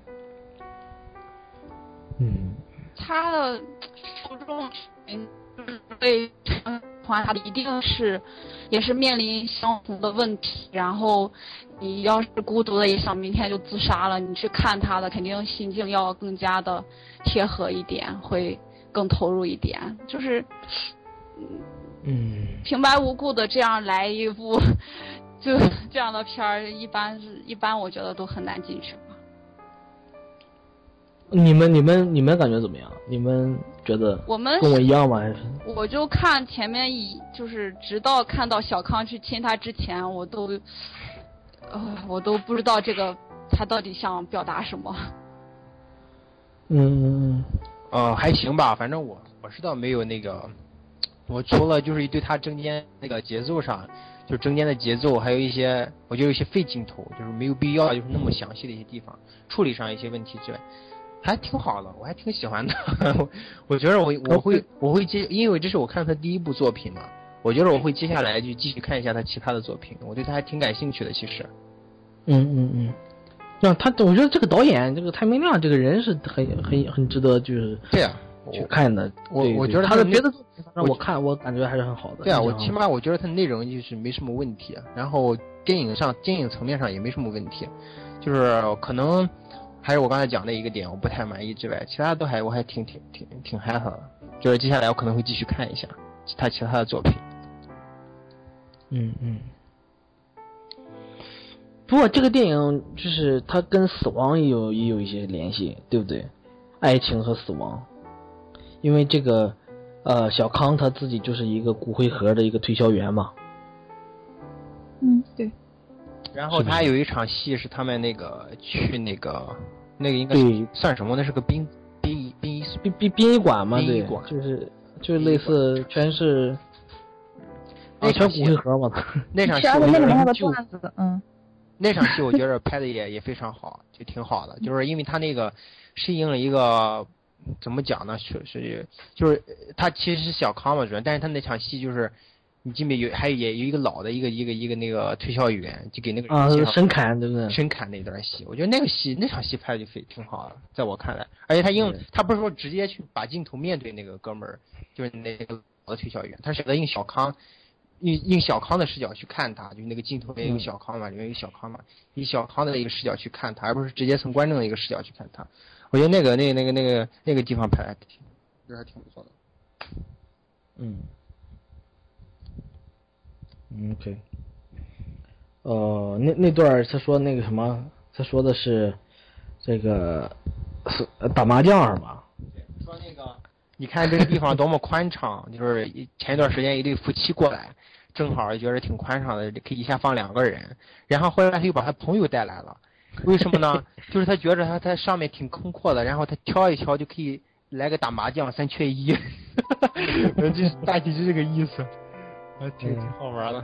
嗯，他的受众群就是被传他的一定是也是面临相同的问题，然后你要是孤独的也想明天就自杀了，你去看他的肯定心境要更加的贴合一点，会更投入一点，就是嗯，平白无故的这样来一部 就这样的片儿，一般是一般我觉得都很难进去吧。你们你们你们感觉怎么样？你们觉得我们跟我一样吗？还是我就看前面一，就是直到看到小康去亲他之前，我都，呃，我都不知道这个他到底想表达什么。嗯嗯嗯呃，还行吧，反正我我是倒没有那个，我除了就是对他中间那个节奏上，就中间的节奏，还有一些我觉得有一些费镜头，就是没有必要就是那么详细的一些地方，处理上一些问题之外，还挺好的，我还挺喜欢的。我 我觉得我我会我会接，因为这是我看他第一部作品嘛，我觉得我会接下来就继续看一下他其他的作品，我对他还挺感兴趣的，其实。嗯嗯嗯，让他，我觉得这个导演，这个蔡明亮这个人是很很很值得就是对啊，去看的。我我觉得他的别的作品让我我看，我感觉还是很好的。对啊，我起码我觉得他内容就是没什么问题，啊然后电影上电影层面上也没什么问题，就是可能还是我刚才讲的一个点我不太满意之外，其他都还我还挺挺挺挺嗨的，就是接下来我可能会继续看一下他其他的作品。嗯嗯。不过这个电影就是它跟死亡也有也有一些联系，对不对？爱情和死亡，因为这个呃小康他自己就是一个骨灰盒的一个推销员嘛。嗯，对，然后他有一场戏是他们那个去那个那个应该是算什么？那是个殡殡仪殡仪殡殡殡仪馆嘛，对就是就是类似全是啊全骨那场戏灰盒嘛。那场戏我觉得那里面还有个就，嗯，那场戏我觉得拍的也也非常好，就挺好的，就是因为他那个适应了一个怎么讲呢？是是就是呃他其实是小康嘛主要，但是他那场戏就是你记没有还有也有一个老的一个一个一个那个推销员就给那个啊人介绍神侃对不对？深砍那段戏，我觉得那个戏那场戏拍的就非挺好的，在我看来，而且他用他不是说直接去把镜头面对那个哥们儿，就是那个老的推销员，他选择用小康，用用小康的视角去看他，就是那个镜头里面有嗯小康嘛，里面有小康嘛，以小康的一个视角去看他，而不是直接从观众的一个视角去看他。我觉得那个那个那个那个那个地方拍的还挺，觉得还挺不错的。嗯。嗯，OK。呃，那那段他说那个什么，他说的是这个打麻将是吧？说那个你看这个地方多么宽敞，就是前一段时间一对夫妻过来，正好觉得挺宽敞的，可以一下放两个人。然后后来他又把他朋友带来了，为什么呢？就是他觉得他他上面挺空阔的，然后他挑一挑就可以来个打麻将三缺一，就是大体是这个意思，啊，挺挺好玩的。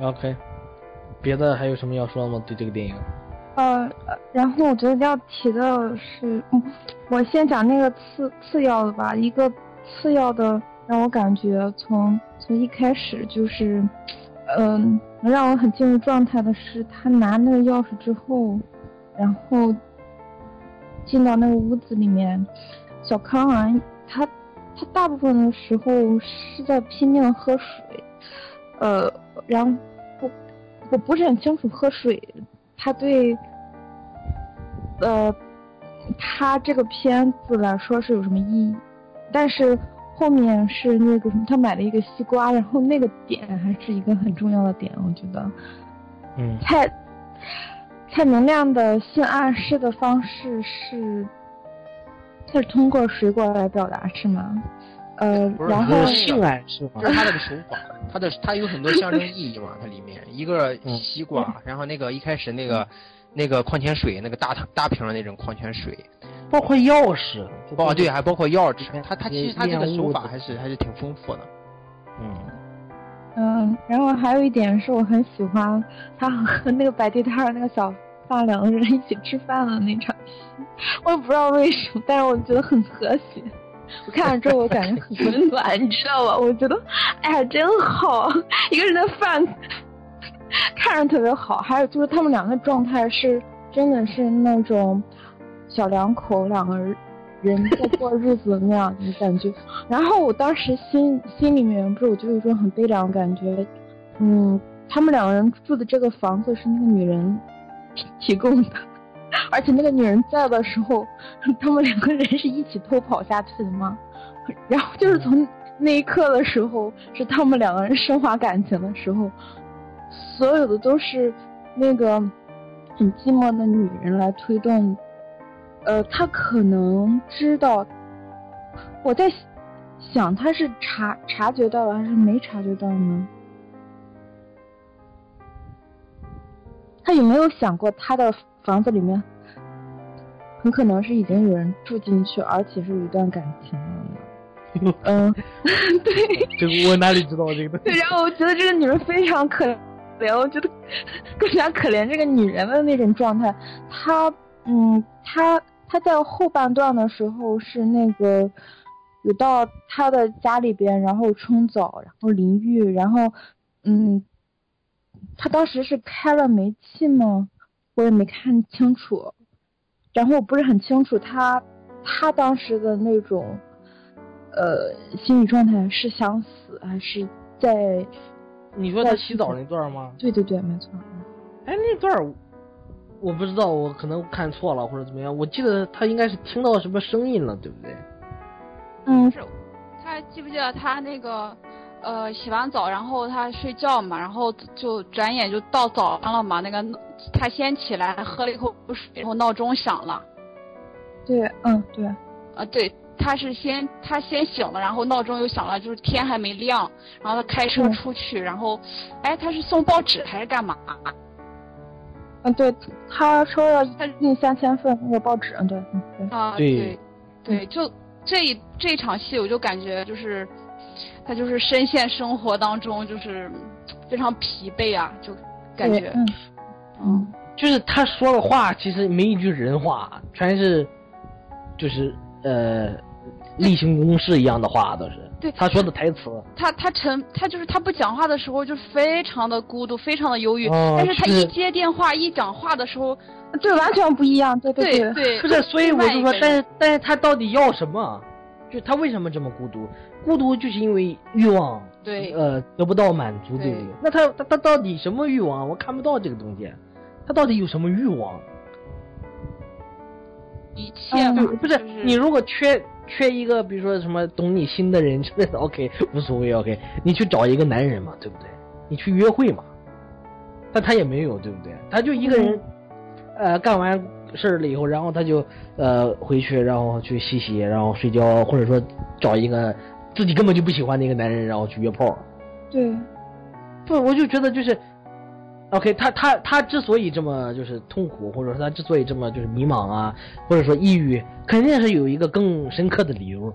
OK，别的还有什么要说的吗？对这个电影？呃，呃然后我觉得要提的是，嗯，我先讲那个次次要的吧。一个次要的让我感觉从从一开始就是，嗯、能让我很进入状态的是，他拿那个钥匙之后，然后进到那个屋子里面，小康啊，他他大部分的时候是在拼命地喝水，呃，然后我我不是很清楚喝水他对，呃，他这个片子来说是有什么意义？但是后面是那个什么，他买了一个西瓜，然后那个点还是一个很重要的点，我觉得。嗯蔡蔡明亮的性暗示的方式是，他是通过水果来表达是吗？呃然后是性爱是吧？就？是他的手法，他的他有很多象征意义嘛，它里面一个 嗯西瓜，然后那个一开始那个那个矿泉水，那个大大瓶的那种矿泉水，包括钥匙，哦对，还包括钥匙嗯，他他其实他这个手法还是还是挺丰富的。嗯，嗯，然后还有一点是我很喜欢他和那个摆地摊的那个小爸两个人一起吃饭的那场戏，我也不知道为什么，但是我觉得很和谐。我看了之后，我感觉很温暖，你知道吧？我觉得，哎呀，真好，一个人的饭 看着特别好。还有就是他们两个状态是真的是那种小两口两个人在过日子那样的感觉。然后我当时心心里面不是我就有一种很悲凉的感觉，嗯，他们两个人住的这个房子是那个女人提供的，而且那个女人在的时候，他们两个人是一起偷跑下去的吗？然后就是从那一刻的时候，是他们两个人升华感情的时候，所有的都是那个很寂寞的女人来推动。呃，他可能知道，我在想他是察察觉到了还是没察觉到呢？他有没有想过他的房子里面很可能是已经有人住进去，而且是有一段感情了呢？嗯，对。这个我哪里知道这个？对，然后我觉得这个女人非常可怜，我觉得更加可怜这个女人的那种状态。她，嗯，她她在后半段的时候是那个有到她的家里边，然后冲澡，然后淋浴，然后，嗯，她当时是开了煤气吗？我也没看清楚。然后我不是很清楚他他当时的那种。呃，心理状态是想死还是在？你说他洗澡那段吗？对对对，没错。哎，那段儿我不知道，我可能看错了或者怎么样。我记得他应该是听到什么声音了，对不对？嗯，是，他记不记得他那个呃洗完澡，然后他睡觉嘛，然后就转眼就到早上了嘛。那个他先起来喝了一口水，然后闹钟响了。对，嗯，对。啊，对，他是先他先醒了，然后闹钟又响了，就是天还没亮，然后他开车嗯出去，然后，哎，他是送报纸还是干嘛？嗯，对，他说要印三千份那个报纸，嗯，对，嗯，对。啊，对对，对，就这一这一场戏，我就感觉就是，他就是深陷生活当中，就是非常疲惫啊，就感觉，嗯嗯，就是他说的话，其实没一句人话，全是就是呃例行公事一样的话，都是。对他说的台词。他他沉他就是他不讲话的时候就非常的孤独，非常的忧郁，哦但是他一接电话一讲话的时候，对，完全不一样，对对对。对，不是，所以我就说，但是但是他到底要什么？就他为什么这么孤独？孤独就是因为欲望，对呃，得不到满足，对不对对？那他他他到底什么欲望？我看不到这个东西，他到底有什么欲望？一切嘛，对，不是就是你如果缺缺一个，比如说什么懂你心的人，真的 OK 无所谓 OK，你去找一个男人嘛，对不对？你去约会嘛，但他也没有，对不对？他就一个人，呃，干完事儿了以后，然后他就呃回去，然后去洗洗，然后睡觉，或者说找一个自己根本就不喜欢的一个男人，然后去约炮。对，不，我就觉得就是，OK，他他他之所以这么就是痛苦，或者说他之所以这么就是迷茫啊，或者说抑郁，肯定是有一个更深刻的理由。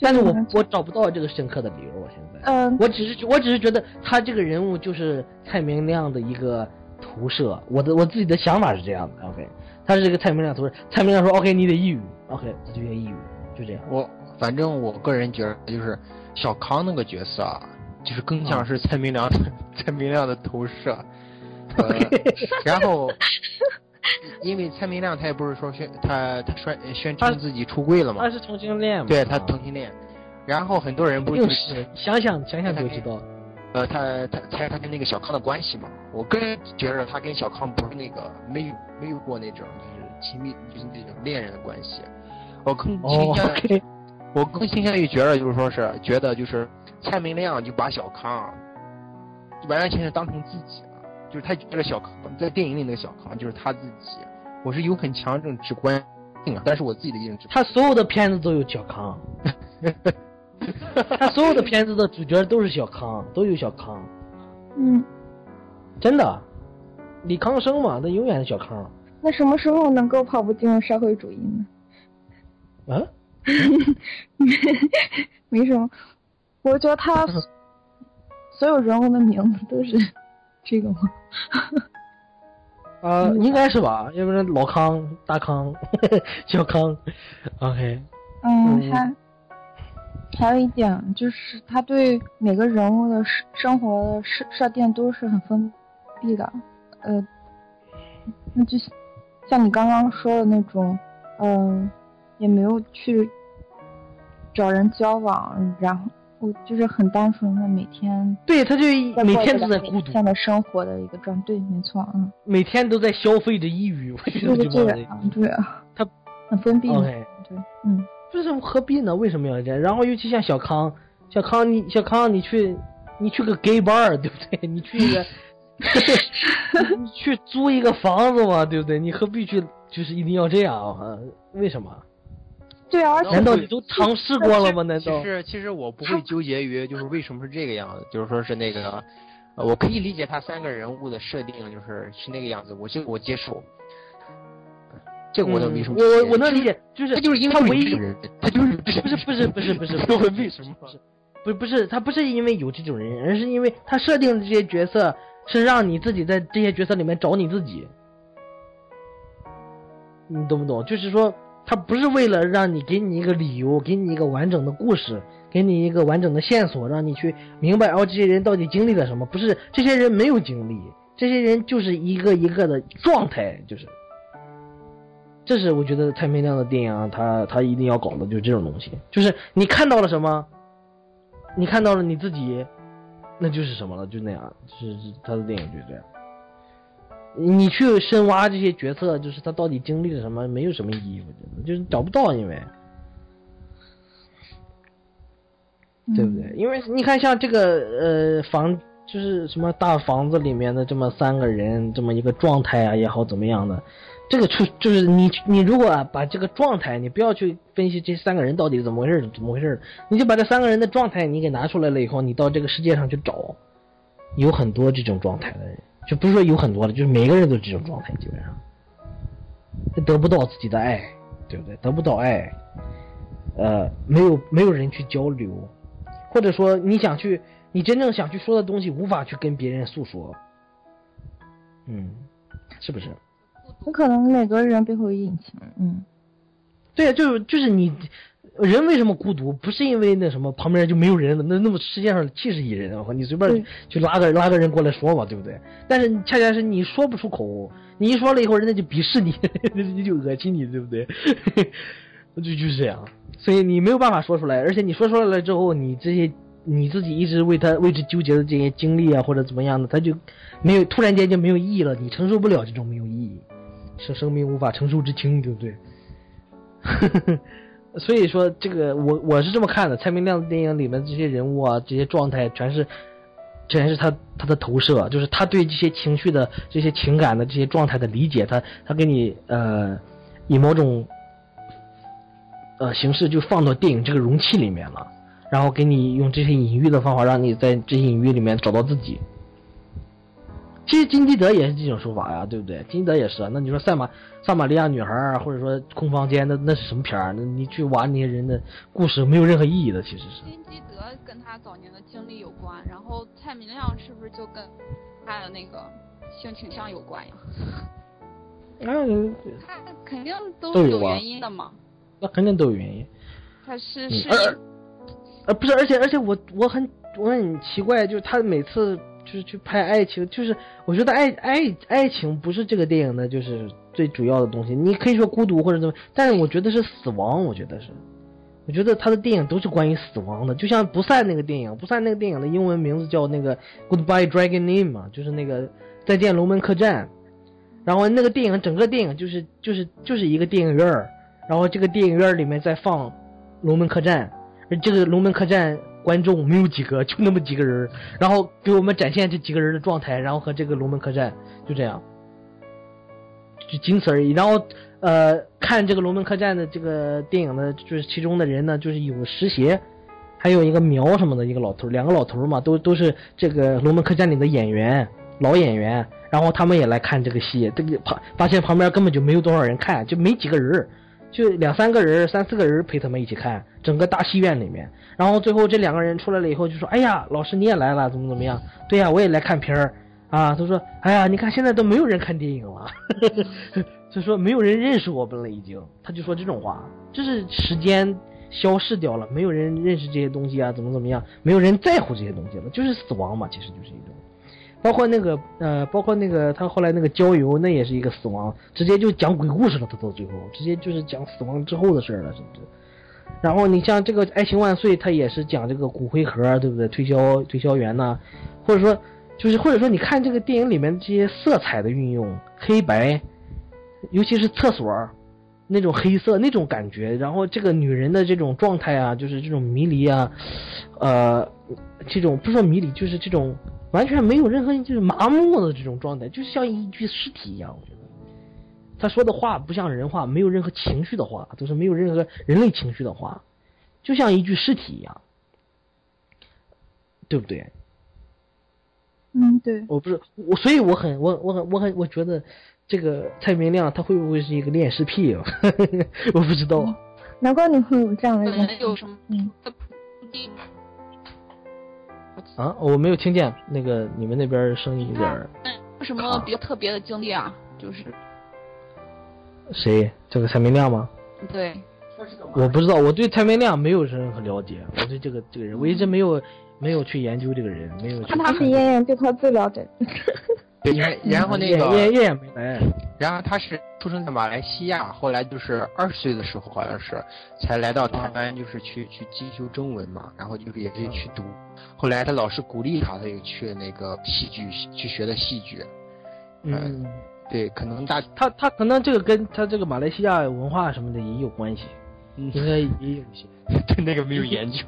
但是我我找不到这个深刻的理由，我现在，嗯，我只是我只是觉得他这个人物就是蔡明亮的一个投射，我的我自己的想法是这样的，OK，他是这个蔡明亮投射，蔡明亮说 OK 你得抑郁，OK 他就愿意抑郁，就这样。我反正我个人觉得就是小康那个角色啊，就是更像是蔡明亮的、蔡明亮的投射，呃，然后。因为蔡明亮他也不是说宣他他宣宣称自己出柜了嘛，他是同性恋嘛，对他同性恋，然后很多人不是想想想想就知道，呃，他他猜他跟那个小康的关系嘛，我个人觉得他跟小康不是那个没有没有过那种就是亲密就是那种恋人的关系，我更倾向于我更倾向于觉得就是说是觉得就是蔡明亮就把小康完完全全当成自己了。就是他这个小康，在电影里那个小康就是他自己。我是有很强这种直观性啊，但是我自己的认知。他所有的片子都有小康，他所有的片子的主角都是小康，都有小康。嗯，真的，李康生嘛，他永远是小康。那什么时候能够跑步进入社会主义呢？啊？没什么，我觉得他 所有人物的名字都是。这个吗？呃，应该是吧，要不然老康、大康、小康，OK。嗯，还还有一点就是，他对每个人物的生活设设定都是很封闭的。呃，那就像你刚刚说的那种，嗯，也没有去找人交往，然后。我就是很单纯的每天，对，他就每天都在孤独，现在生活的一个状对，没错，嗯，每天都在消费着抑郁，我觉得就这样，对啊，他很封闭对，嗯，就是何必呢？为什么要这样？然后尤其像小康，小康你小康你去你去个 gay bar 对不对？你去一个，你去租一个房子嘛，对不对？你何必去就是一定要这样啊？为什么？对啊，难道你都尝试过了吗？难道？其实其实我不会纠结于就是为什么是这个样子，就是说是那个，我可以理解他三个人物的设定就是是那个样子，我就我接受。这个我？我我能理解，就是他就是因为他唯一他就是不是不是不是不是 不是为什么？不不是他不是因为有这种人，而是因为他设定的这些角色是让你自己在这些角色里面找你自己，你懂不懂？就是说。他不是为了让你给你一个理由，给你一个完整的故事，给你一个完整的线索，让你去明白哦，这些人到底经历了什么？不是，这些人没有经历，这些人就是一个一个的状态，就是。这是我觉得蔡明亮的电影，他他一定要搞的就是这种东西，就是你看到了什么，你看到了你自己，那就是什么了，就那样，是是他的电影就是这样。你去深挖这些角色，就是他到底经历了什么，没有什么意义，我觉得就是找不到，因为，对不对？因为你看，像这个呃房，就是什么大房子里面的这么三个人，这么一个状态啊也好，怎么样的，这个出就是你你如果把这个状态，你不要去分析这三个人到底怎么回事，怎么回事，你就把这三个人的状态你给拿出来了以后，你到这个世界上去找，有很多这种状态的人。就不是说有很多的，就是每个人都这种状态，基本上，得不到自己的爱，对不对？得不到爱，呃，没有没有人去交流，或者说你想去，你真正想去说的东西，无法去跟别人诉说，嗯，是不是？有可能每个人背后有隐情，嗯，对，就是就是你。人为什么孤独？不是因为那什么旁边就没有人了，那那么世界上七十亿人，你随便就拉个拉个人过来说嘛，对不对？但是恰恰是你说不出口，你一说了以后，人家就鄙视你，人家就恶心你，对不对？就就是这样，所以你没有办法说出来，而且你说出来了之后，你这些你自己一直为他为之纠结的这些经历啊，或者怎么样的，他就没有突然间就没有意义了，你承受不了这种没有意义，是生命无法承受之轻，对不对？所以说，这个我我是这么看的。蔡明亮的电影里面这些人物啊，这些状态，全是，全是他他的投射，就是他对这些情绪的、这些情感的这些状态的理解。他他给你呃，以某种呃形式就放到电影这个容器里面了，然后给你用这些隐喻的方法，让你在这些隐喻里面找到自己。其实金基德也是这种说法呀，对不对？金基德也是啊。那你说赛马萨玛利亚女孩儿，或者说空房间，那那是什么片儿？那你去玩那些人的故事，没有任何意义的，其实是。金基德跟他早年的经历有关，然后蔡明亮是不是就跟他的那个性倾向有关呀？嗯，他肯定都是有原因的嘛。那肯定都有原因。他是嗯是呃，不是，而且而且我我很我很奇怪，就是他每次就是去拍爱情，就是我觉得爱爱爱情不是这个电影的就是最主要的东西。你可以说孤独或者怎么，但是我觉得是死亡，我觉得是，我觉得他的电影都是关于死亡的，就像不散那个电影，不散那个电影的英文名字叫那个 Goodbye Dragon Inn 嘛，就是那个再见龙门客栈。然后那个电影整个电影就是就是就是一个电影院儿，然后这个电影院里面在放龙门客栈，而这个龙门客栈观众没有几个，就那么几个人，然后给我们展现这几个人的状态，然后和这个龙门客栈就这样，就仅此而已。然后呃，看这个龙门客栈的这个电影的，就是其中的人呢，就是有石协，还有一个苗什么的一个老头，两个老头嘛，都都是这个龙门客栈里的演员，老演员。然后他们也来看这个戏，这个旁发现旁边根本就没有多少人看，就没几个人，就两三个人、三四个人陪他们一起看，整个大戏院里面。然后最后这两个人出来了以后就说：“哎呀，老师你也来了，怎么怎么样？对呀、我也来看片儿啊。”他说：“哎呀，你看现在都没有人看电影了，就说没有人认识我们了，已经。”他就说这种话，就是时间消逝掉了，没有人认识这些东西啊，怎么怎么样，没有人在乎这些东西了，就是死亡嘛，其实就是一种。包括那个呃，包括那个他后来那个郊游，那也是一个死亡，直接就讲鬼故事了。他到最后直接就是讲死亡之后的事儿了，是不是？然后你像这个《爱情万岁》，他也是讲这个骨灰盒，对不对？推销推销员呢、或者说就是或者说你看这个电影里面这些色彩的运用，黑白，尤其是厕所那种黑色那种感觉，然后这个女人的这种状态啊，就是这种迷离啊，呃，这种不是说迷离，就是这种完全没有任何就是麻木的这种状态，就像一具尸体一样。我觉得他说的话不像人话，没有任何情绪的话，都是没有任何人类情绪的话，就像一具尸体一样，对不对？嗯，对，我不是我，所以我很我我很我很我觉得这个蔡明亮他会不会是一个恋尸癖啊？我不知道。难怪你会有这样的本认识。来有什么啊，我没有听见那个你们那边声音有点儿有什么比较特别的经历啊？就是谁？这个蔡明亮吗？对，我不知道，我对蔡明亮没有任何了解，我对这个这个人，我一直没有没有去研究这个人，没有去看。他是燕燕对他最了解。对，然然后那个，叶叶也没来，然后他是出生在马来西亚，后来就是二十岁的时候好像是才来到台湾，就是去去进修中文嘛，然后就是也是去读。后来他老师鼓励他，他又去那个戏剧去学的戏剧。嗯，对，可能大他他可能这个跟他这个马来西亚文化什么的也有关系，嗯应该也有一些。对那个没有研究。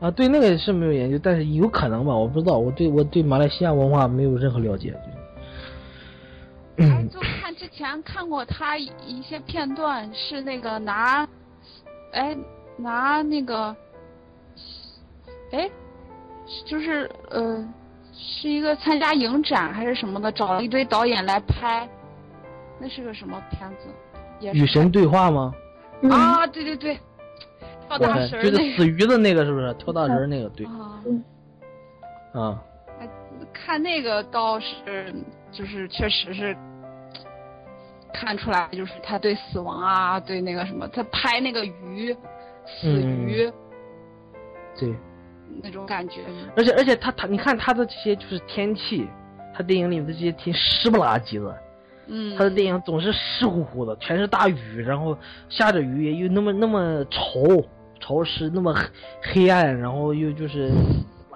啊，对那个是没有研究，但是有可能吧，我不知道，我对我对马来西亚文化没有任何了解。就看之前看过他一些片段，是那个拿，哎，拿那个，哎，就是呃，是一个参加影展还是什么的，找了一堆导演来拍，那是个什么片子？也是与神对话吗？嗯，啊，对对对，跳大对神儿就是死鱼的那个是不是？跳大神儿那个，对个啊。啊，哎，看那个倒是，就是确实是看出来，就是他对死亡啊，对那个什么，他拍那个鱼，死嗯鱼、对，那种感觉。而且而且他他你看他的这些就是天气，他电影里面的这些天湿不拉几的，嗯，他的电影总是湿乎乎的，全是大雨，然后下着雨又那么那么潮潮湿，那么黑黑暗，然后又就是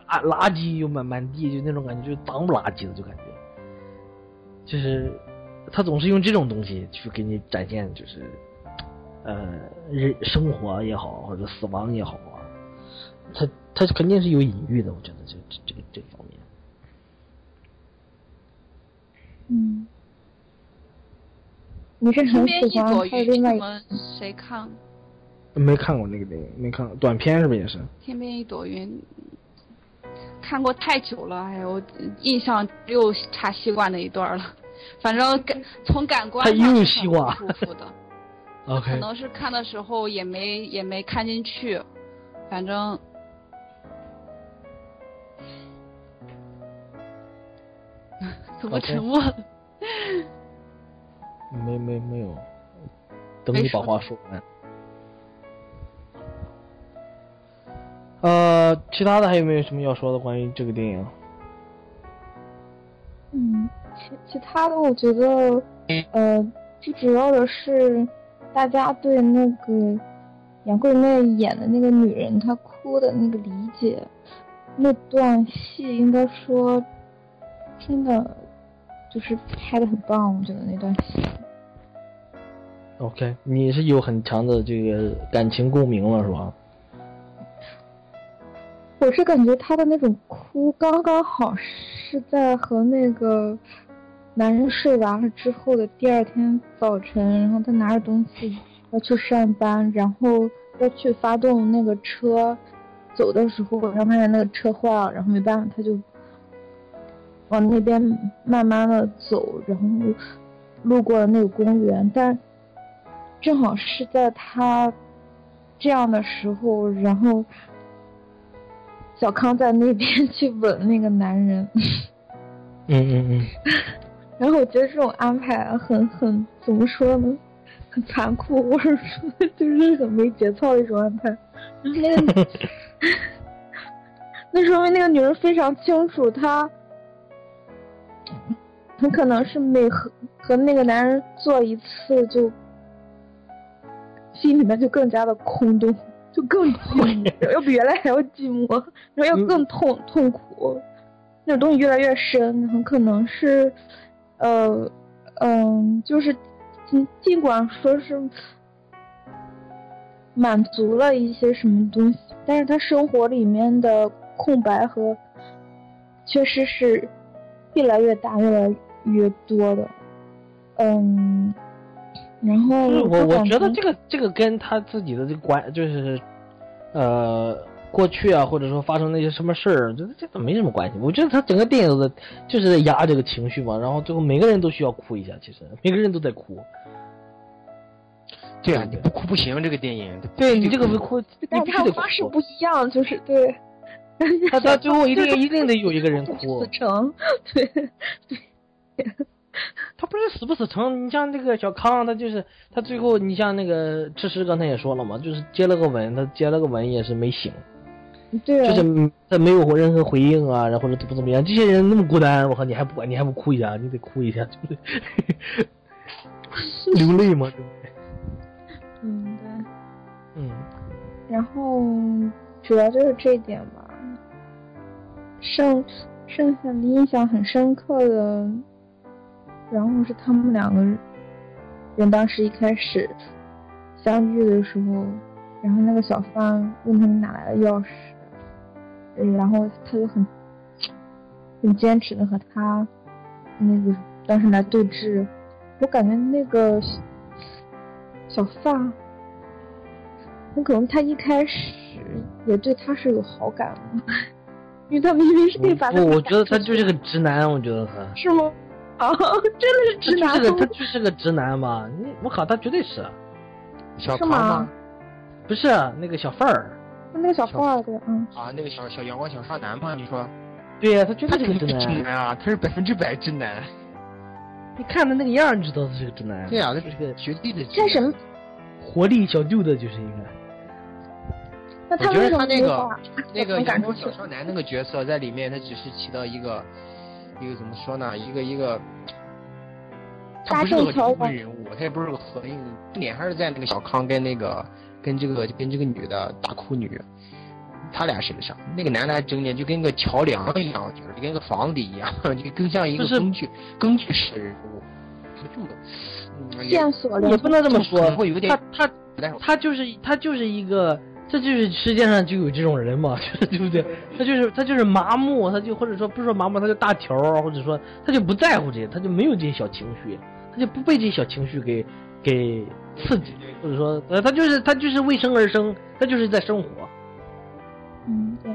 垃垃圾又满满地，就那种感觉，就脏不拉几的，就感觉，就是他总是用这种东西去给你展现，就是呃人生活也好，或者死亡也好啊，他他肯定是有隐喻的，我觉得这这这个这方面。嗯，你是很喜欢？一朵云，还有另外一你们谁看？没看过那个电影，没看过短片是不是也是？天边一朵云，看过太久了，哎呦，印象只有插西瓜那一段了。反正感从感官他上很不舒服的，可 OK，能是看的时候也没也没看进去，反正。怎么沉默了？没没没有，等你把话说完。呃，其他的还有没有什么要说的关于这个电影？嗯，其其他的我觉得，呃，最主要的是大家对那个杨贵妹演的那个女人她哭的那个理解，那段戏应该说真的就是拍的很棒，我觉得那段戏。OK，你是有很强的这个感情共鸣了是吧？我是感觉他的那种哭刚刚好是在和那个男人睡完了之后的第二天早晨，然后他拿着东西要去上班，然后要去发动那个车，走的时候，然后发现那个车坏了，然后没办法，他就往那边慢慢的走，然后路过了那个公园，但正好是在他这样的时候，然后小康在那边 去吻那个男人，嗯嗯嗯，然后我觉得这种安排很很怎么说呢，很残酷，或者说 就是很没节操的一种安排。那个那说明那个女人非常清楚，她很可能是每和和那个男人做一次，就心里面就更加的空洞，就更寂寞，要比原来还要寂寞，然后要更痛痛苦，那种东西越来越深，很可能是，呃，嗯，就是尽尽管说是满足了一些什么东西，但是他生活里面的空白和缺失是越来越大、越来越多的。嗯，然后就是我我觉得这个这个跟他自己的这个关就是，呃，过去啊，或者说发生那些什么事儿，这这都没什么关系。我觉得他整个电影的就是在压这个情绪嘛，然后最后每个人都需要哭一下，其实每个人都在哭。对啊，你不哭不行，这个电影。对你这个不哭，你但是他必须得哭方式不。一样，就是对。他他最后一定 一定得有一个人哭 死。成，对对，他不是死不死成，你像那个小康，他就是他最后，你像那个吃食刚才也说了嘛，就是接了个吻，他接了个吻也是没醒，对，啊就是嗯他没有任何回应啊，然后怎么怎么样，这些人那么孤单，我靠，你还不管你还不哭一下，你得哭一下，对不对？流泪嘛，对不对？嗯对。嗯，然后主要就是这一点吧。剩剩下的印象很深刻的，然后是他们两个人当时一开始相遇的时候，然后那个小贩问他们哪来的钥匙，嗯然后他就很很坚持的和他那个当时来对峙，我感觉那个小小贩。很可能他一开始也对他是有好感的，因为他明明是可以把他不，我觉得他就是个直男，我觉得他。是吗？啊，真的是直男他就是个他就是个直男嘛，你我靠，他绝对是，小康是吗吗？不是那个小范儿，那个小范儿对，嗯，啊，那个小小阳光小少男嘛，你说？对呀、他绝对是个直男，男啊，他是百分之百直男。你看他那个样儿，你知道他是个直男。对啊，他就是个绝对的直男。干什么？活力小舅子，就是一个。那我觉得为什么他那个那个感阳光小少男那个角色在里面，他只是起到一个一个怎么说呢？一个一个，他不是个搭建桥梁灵魂人物，他也不是个核心，重点还是在那个小康跟那个跟这个跟这个女的大哭女，他俩身上。那个男的还整点就跟个桥梁一样，就是跟个房子一样，就更像一个就是工具工具式人物。这个，嗯，也线索也不能这么说会有，点他他他就是他就是一个，这就是世界上就有这种人嘛，就是对不对？他就是他就是麻木，他就或者说不是说麻木，他就大条，或者说他就不在乎这些，他就没有这些小情绪，他就不被这些小情绪给给刺激，或者说呃他就是他就是为生而生，他就是在生活。嗯，对。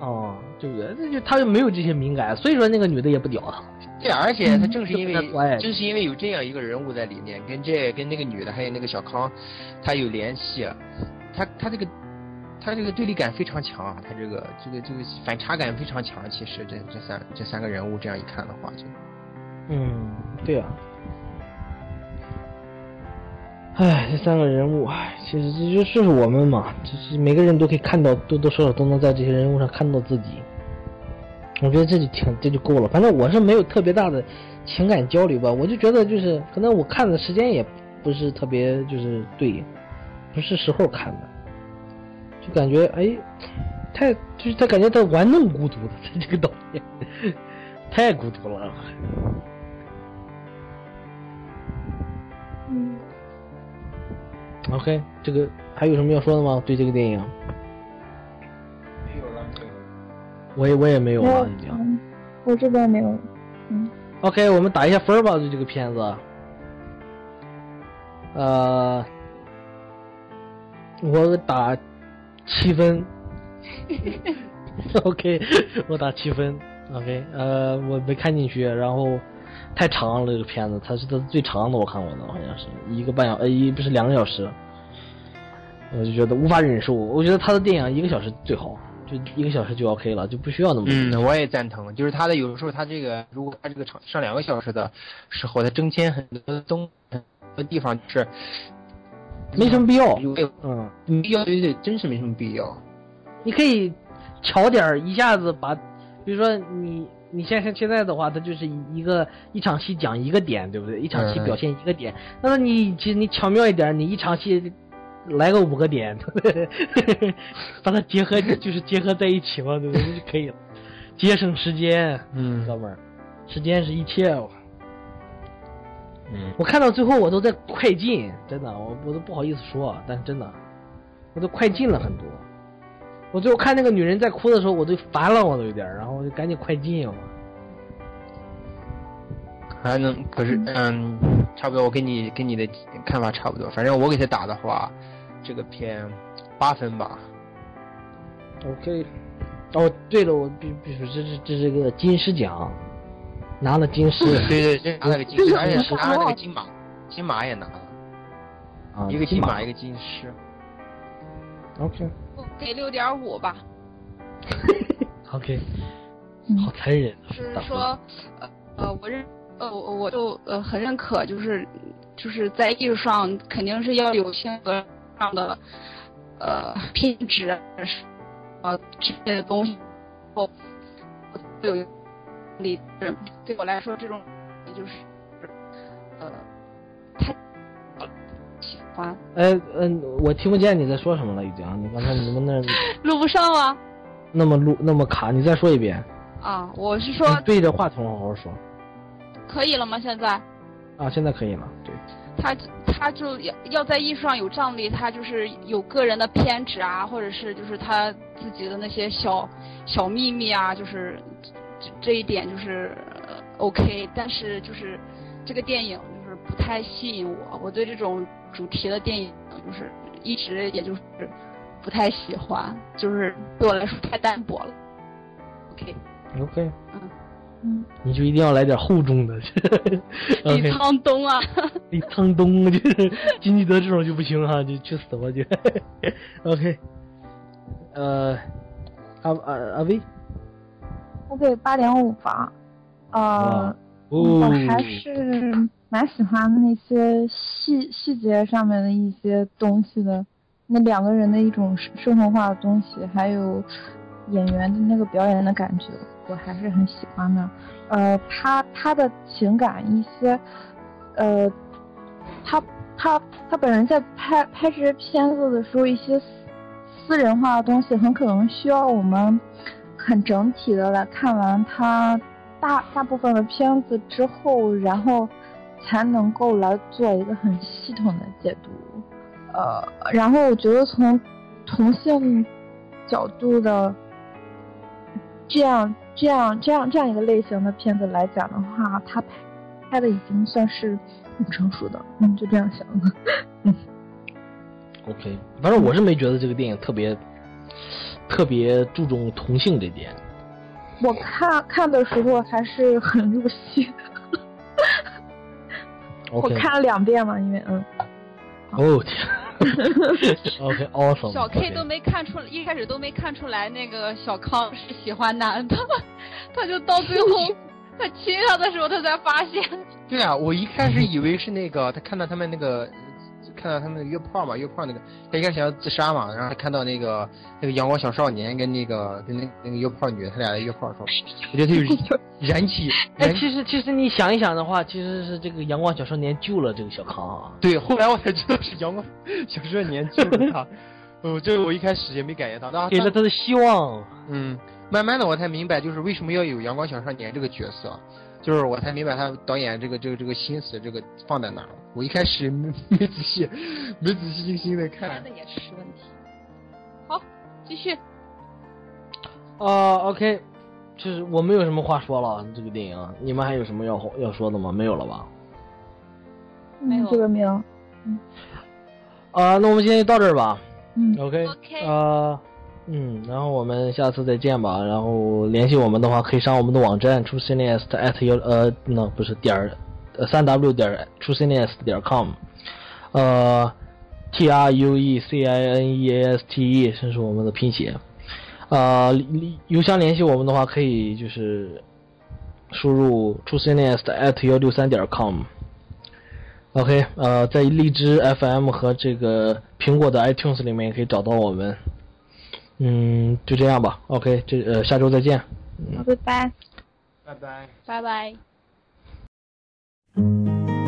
哦，对不对？那就他就没有这些敏感，所以说那个女的也不屌他。对，而且他正是因为正是因为有这样一个人物在里面，跟这跟那个女的还有那个小康，他有联系，他他这个他这个对立感非常强啊，他这个这个这个反差感非常强。其实这这三这三个人物这样一看的话，就嗯，对啊。唉，这三个人物，唉，其实这就就是我们嘛，就是每个人都可以看到，多多少少都能在这些人物上看到自己。我觉得这就挺这就够了。反正我是没有特别大的情感交流吧，我就觉得就是可能我看的时间也不是特别就是对，不是时候看的，就感觉哎，太就是他感觉他玩弄孤独的他 这个导演，太孤独了。嗯，OK，这个还有什么要说的吗？对这个电影，没有了。我也我也没有了，已经。嗯，我这边没有。嗯，OK，我们打一下分儿吧，对这个片子。呃，我打七分。OK，我打七分。OK，呃，我没看进去，然后太长了这个片子，它是它最长的我看过的，好像是一个半小呃一不是两个小时，我就觉得无法忍受。我觉得他的电影一个小时最好，就一个小时就 OK 了，就不需要那么多。嗯，我也赞同，就是他的有时候他这个，如果他这个长上两个小时的时候，他增添很多东很多地方就是没什么必要。有嗯。没必要，对对，真是没什么必要。你可以巧点儿，一下子把，比如说你你现在现在的话，它就是一个一场戏讲一个点，对不对？一场戏嗯表现一个点。那么你其实你巧妙一点，你一场戏来个五个点，把它结合就是结合在一起嘛，对不对？就可以了，节省时间，嗯哥们儿，时间是一切。嗯，我看到最后我都在快进，真的，我我都不好意思说，但是真的，我都快进了很多。我最后看那个女人在哭的时候，我都烦了，我都有点，然后我就赶紧快进了。还能可是嗯，差不多，我跟你跟你的看法差不多。反正我给他打的话，这个片八分吧。OK，哦，对了，我必必须这是这是个金狮奖，拿了金狮对对，对拿了个金狮，而且是拿了那个金马，金马也拿了，啊，一个金金马，一个金狮。OK 给六点五吧。OK，嗯。好残忍就！是说，呃呃，我认呃我我就呃很认可，就是就是在艺术上肯定是要有性格上的呃品质呃之类的东西，我我有理智，对我来说这种就是呃太喜欢哎嗯，我听不见你在说什么了，已经。你刚才你们那 录不上吗？那么录那么卡，你再说一遍。啊，我是说对着话筒好好说。可以了吗？现在？啊，现在可以了。对，他他就要要在艺术上有张力，他就是有个人的偏执啊，或者是就是他自己的那些小小秘密啊，就是这这一点就是、呃 OK，但是就是这个电影就是不太吸引我，我对这种主题的电影就是一直也就是不太喜欢，就是对我来说太单薄了。OK，OK，嗯，你就一定要来点厚重的。李沧东啊，李沧东就是 金基德这种就不行哈、就去死吧就。OK，呃，阿阿阿威，我给八点五吧。呃哇，我哦，还是蛮喜欢那些细细节上面的一些东西的，那两个人的一种生生活化的东西，还有演员的那个表演的感觉，我还是很喜欢的。呃，他他的情感一些，呃，他他他本人在拍拍这些片子的时候，一些私私人化的东西，很可能需要我们很整体的来看完他大大部分的片子之后，然后才能够来做一个很系统的解读。呃，然后我觉得从同性角度的这样这样这样这样一个类型的片子来讲的话，他拍拍的已经算是很成熟的，嗯，就这样想的。嗯 OK，反正我是没觉得这个电影特别特别注重同性这点。我看看的时候还是很入戏，我看了两遍嘛，因为嗯，哦天，OK，awesome。小 K 都没看出来，一开始都没看出来那个小康是喜欢男的，他就到最后 他亲他的时候，他才发现。对啊，我一开始以为是那个，他看到他们那个，看到他们约炮嘛，约炮那个，他一开始想要自杀嘛，然后他看到那个那个阳光小少年跟那个跟那那个约炮女，他俩在约炮的时候，我觉得他有 燃起，哎，其实其实你想一想的话，其实是这个阳光小少年救了这个小康啊。对，后来我才知道是阳光小少年救了他，哦，这个我一开始也没感觉到，给了他的希望。嗯，慢慢的我才明白，就是为什么要有阳光小少年这个角色，就是我才明白他导演这个这个这个心思这个放在哪儿了。我一开始没 没仔细没仔细精心的看也是问题。好，继续。啊，OK，就是我没有什么话说了，这个电影，你们还有什么要要说的吗？没有了吧？没有嗯这个没有，啊，那我们今天就到这儿吧。嗯 OK，OK 呃，嗯，然后我们下次再见吧。然后联系我们的话，可以上我们的网站 truecineast at 幺呃，那不是点儿，呃三 w 点 truecineast 点 com，呃，T R U E C I N E A S T E，这是我们的拼写。呃邮箱联系我们的话，可以就是输入 truecineast at 幺六三点 com。OK，呃，在荔枝 FM 和这个苹果的 iTunes 里面也可以找到我们。嗯，就这样吧。OK，这呃下周再见。好，拜拜。拜拜。拜拜。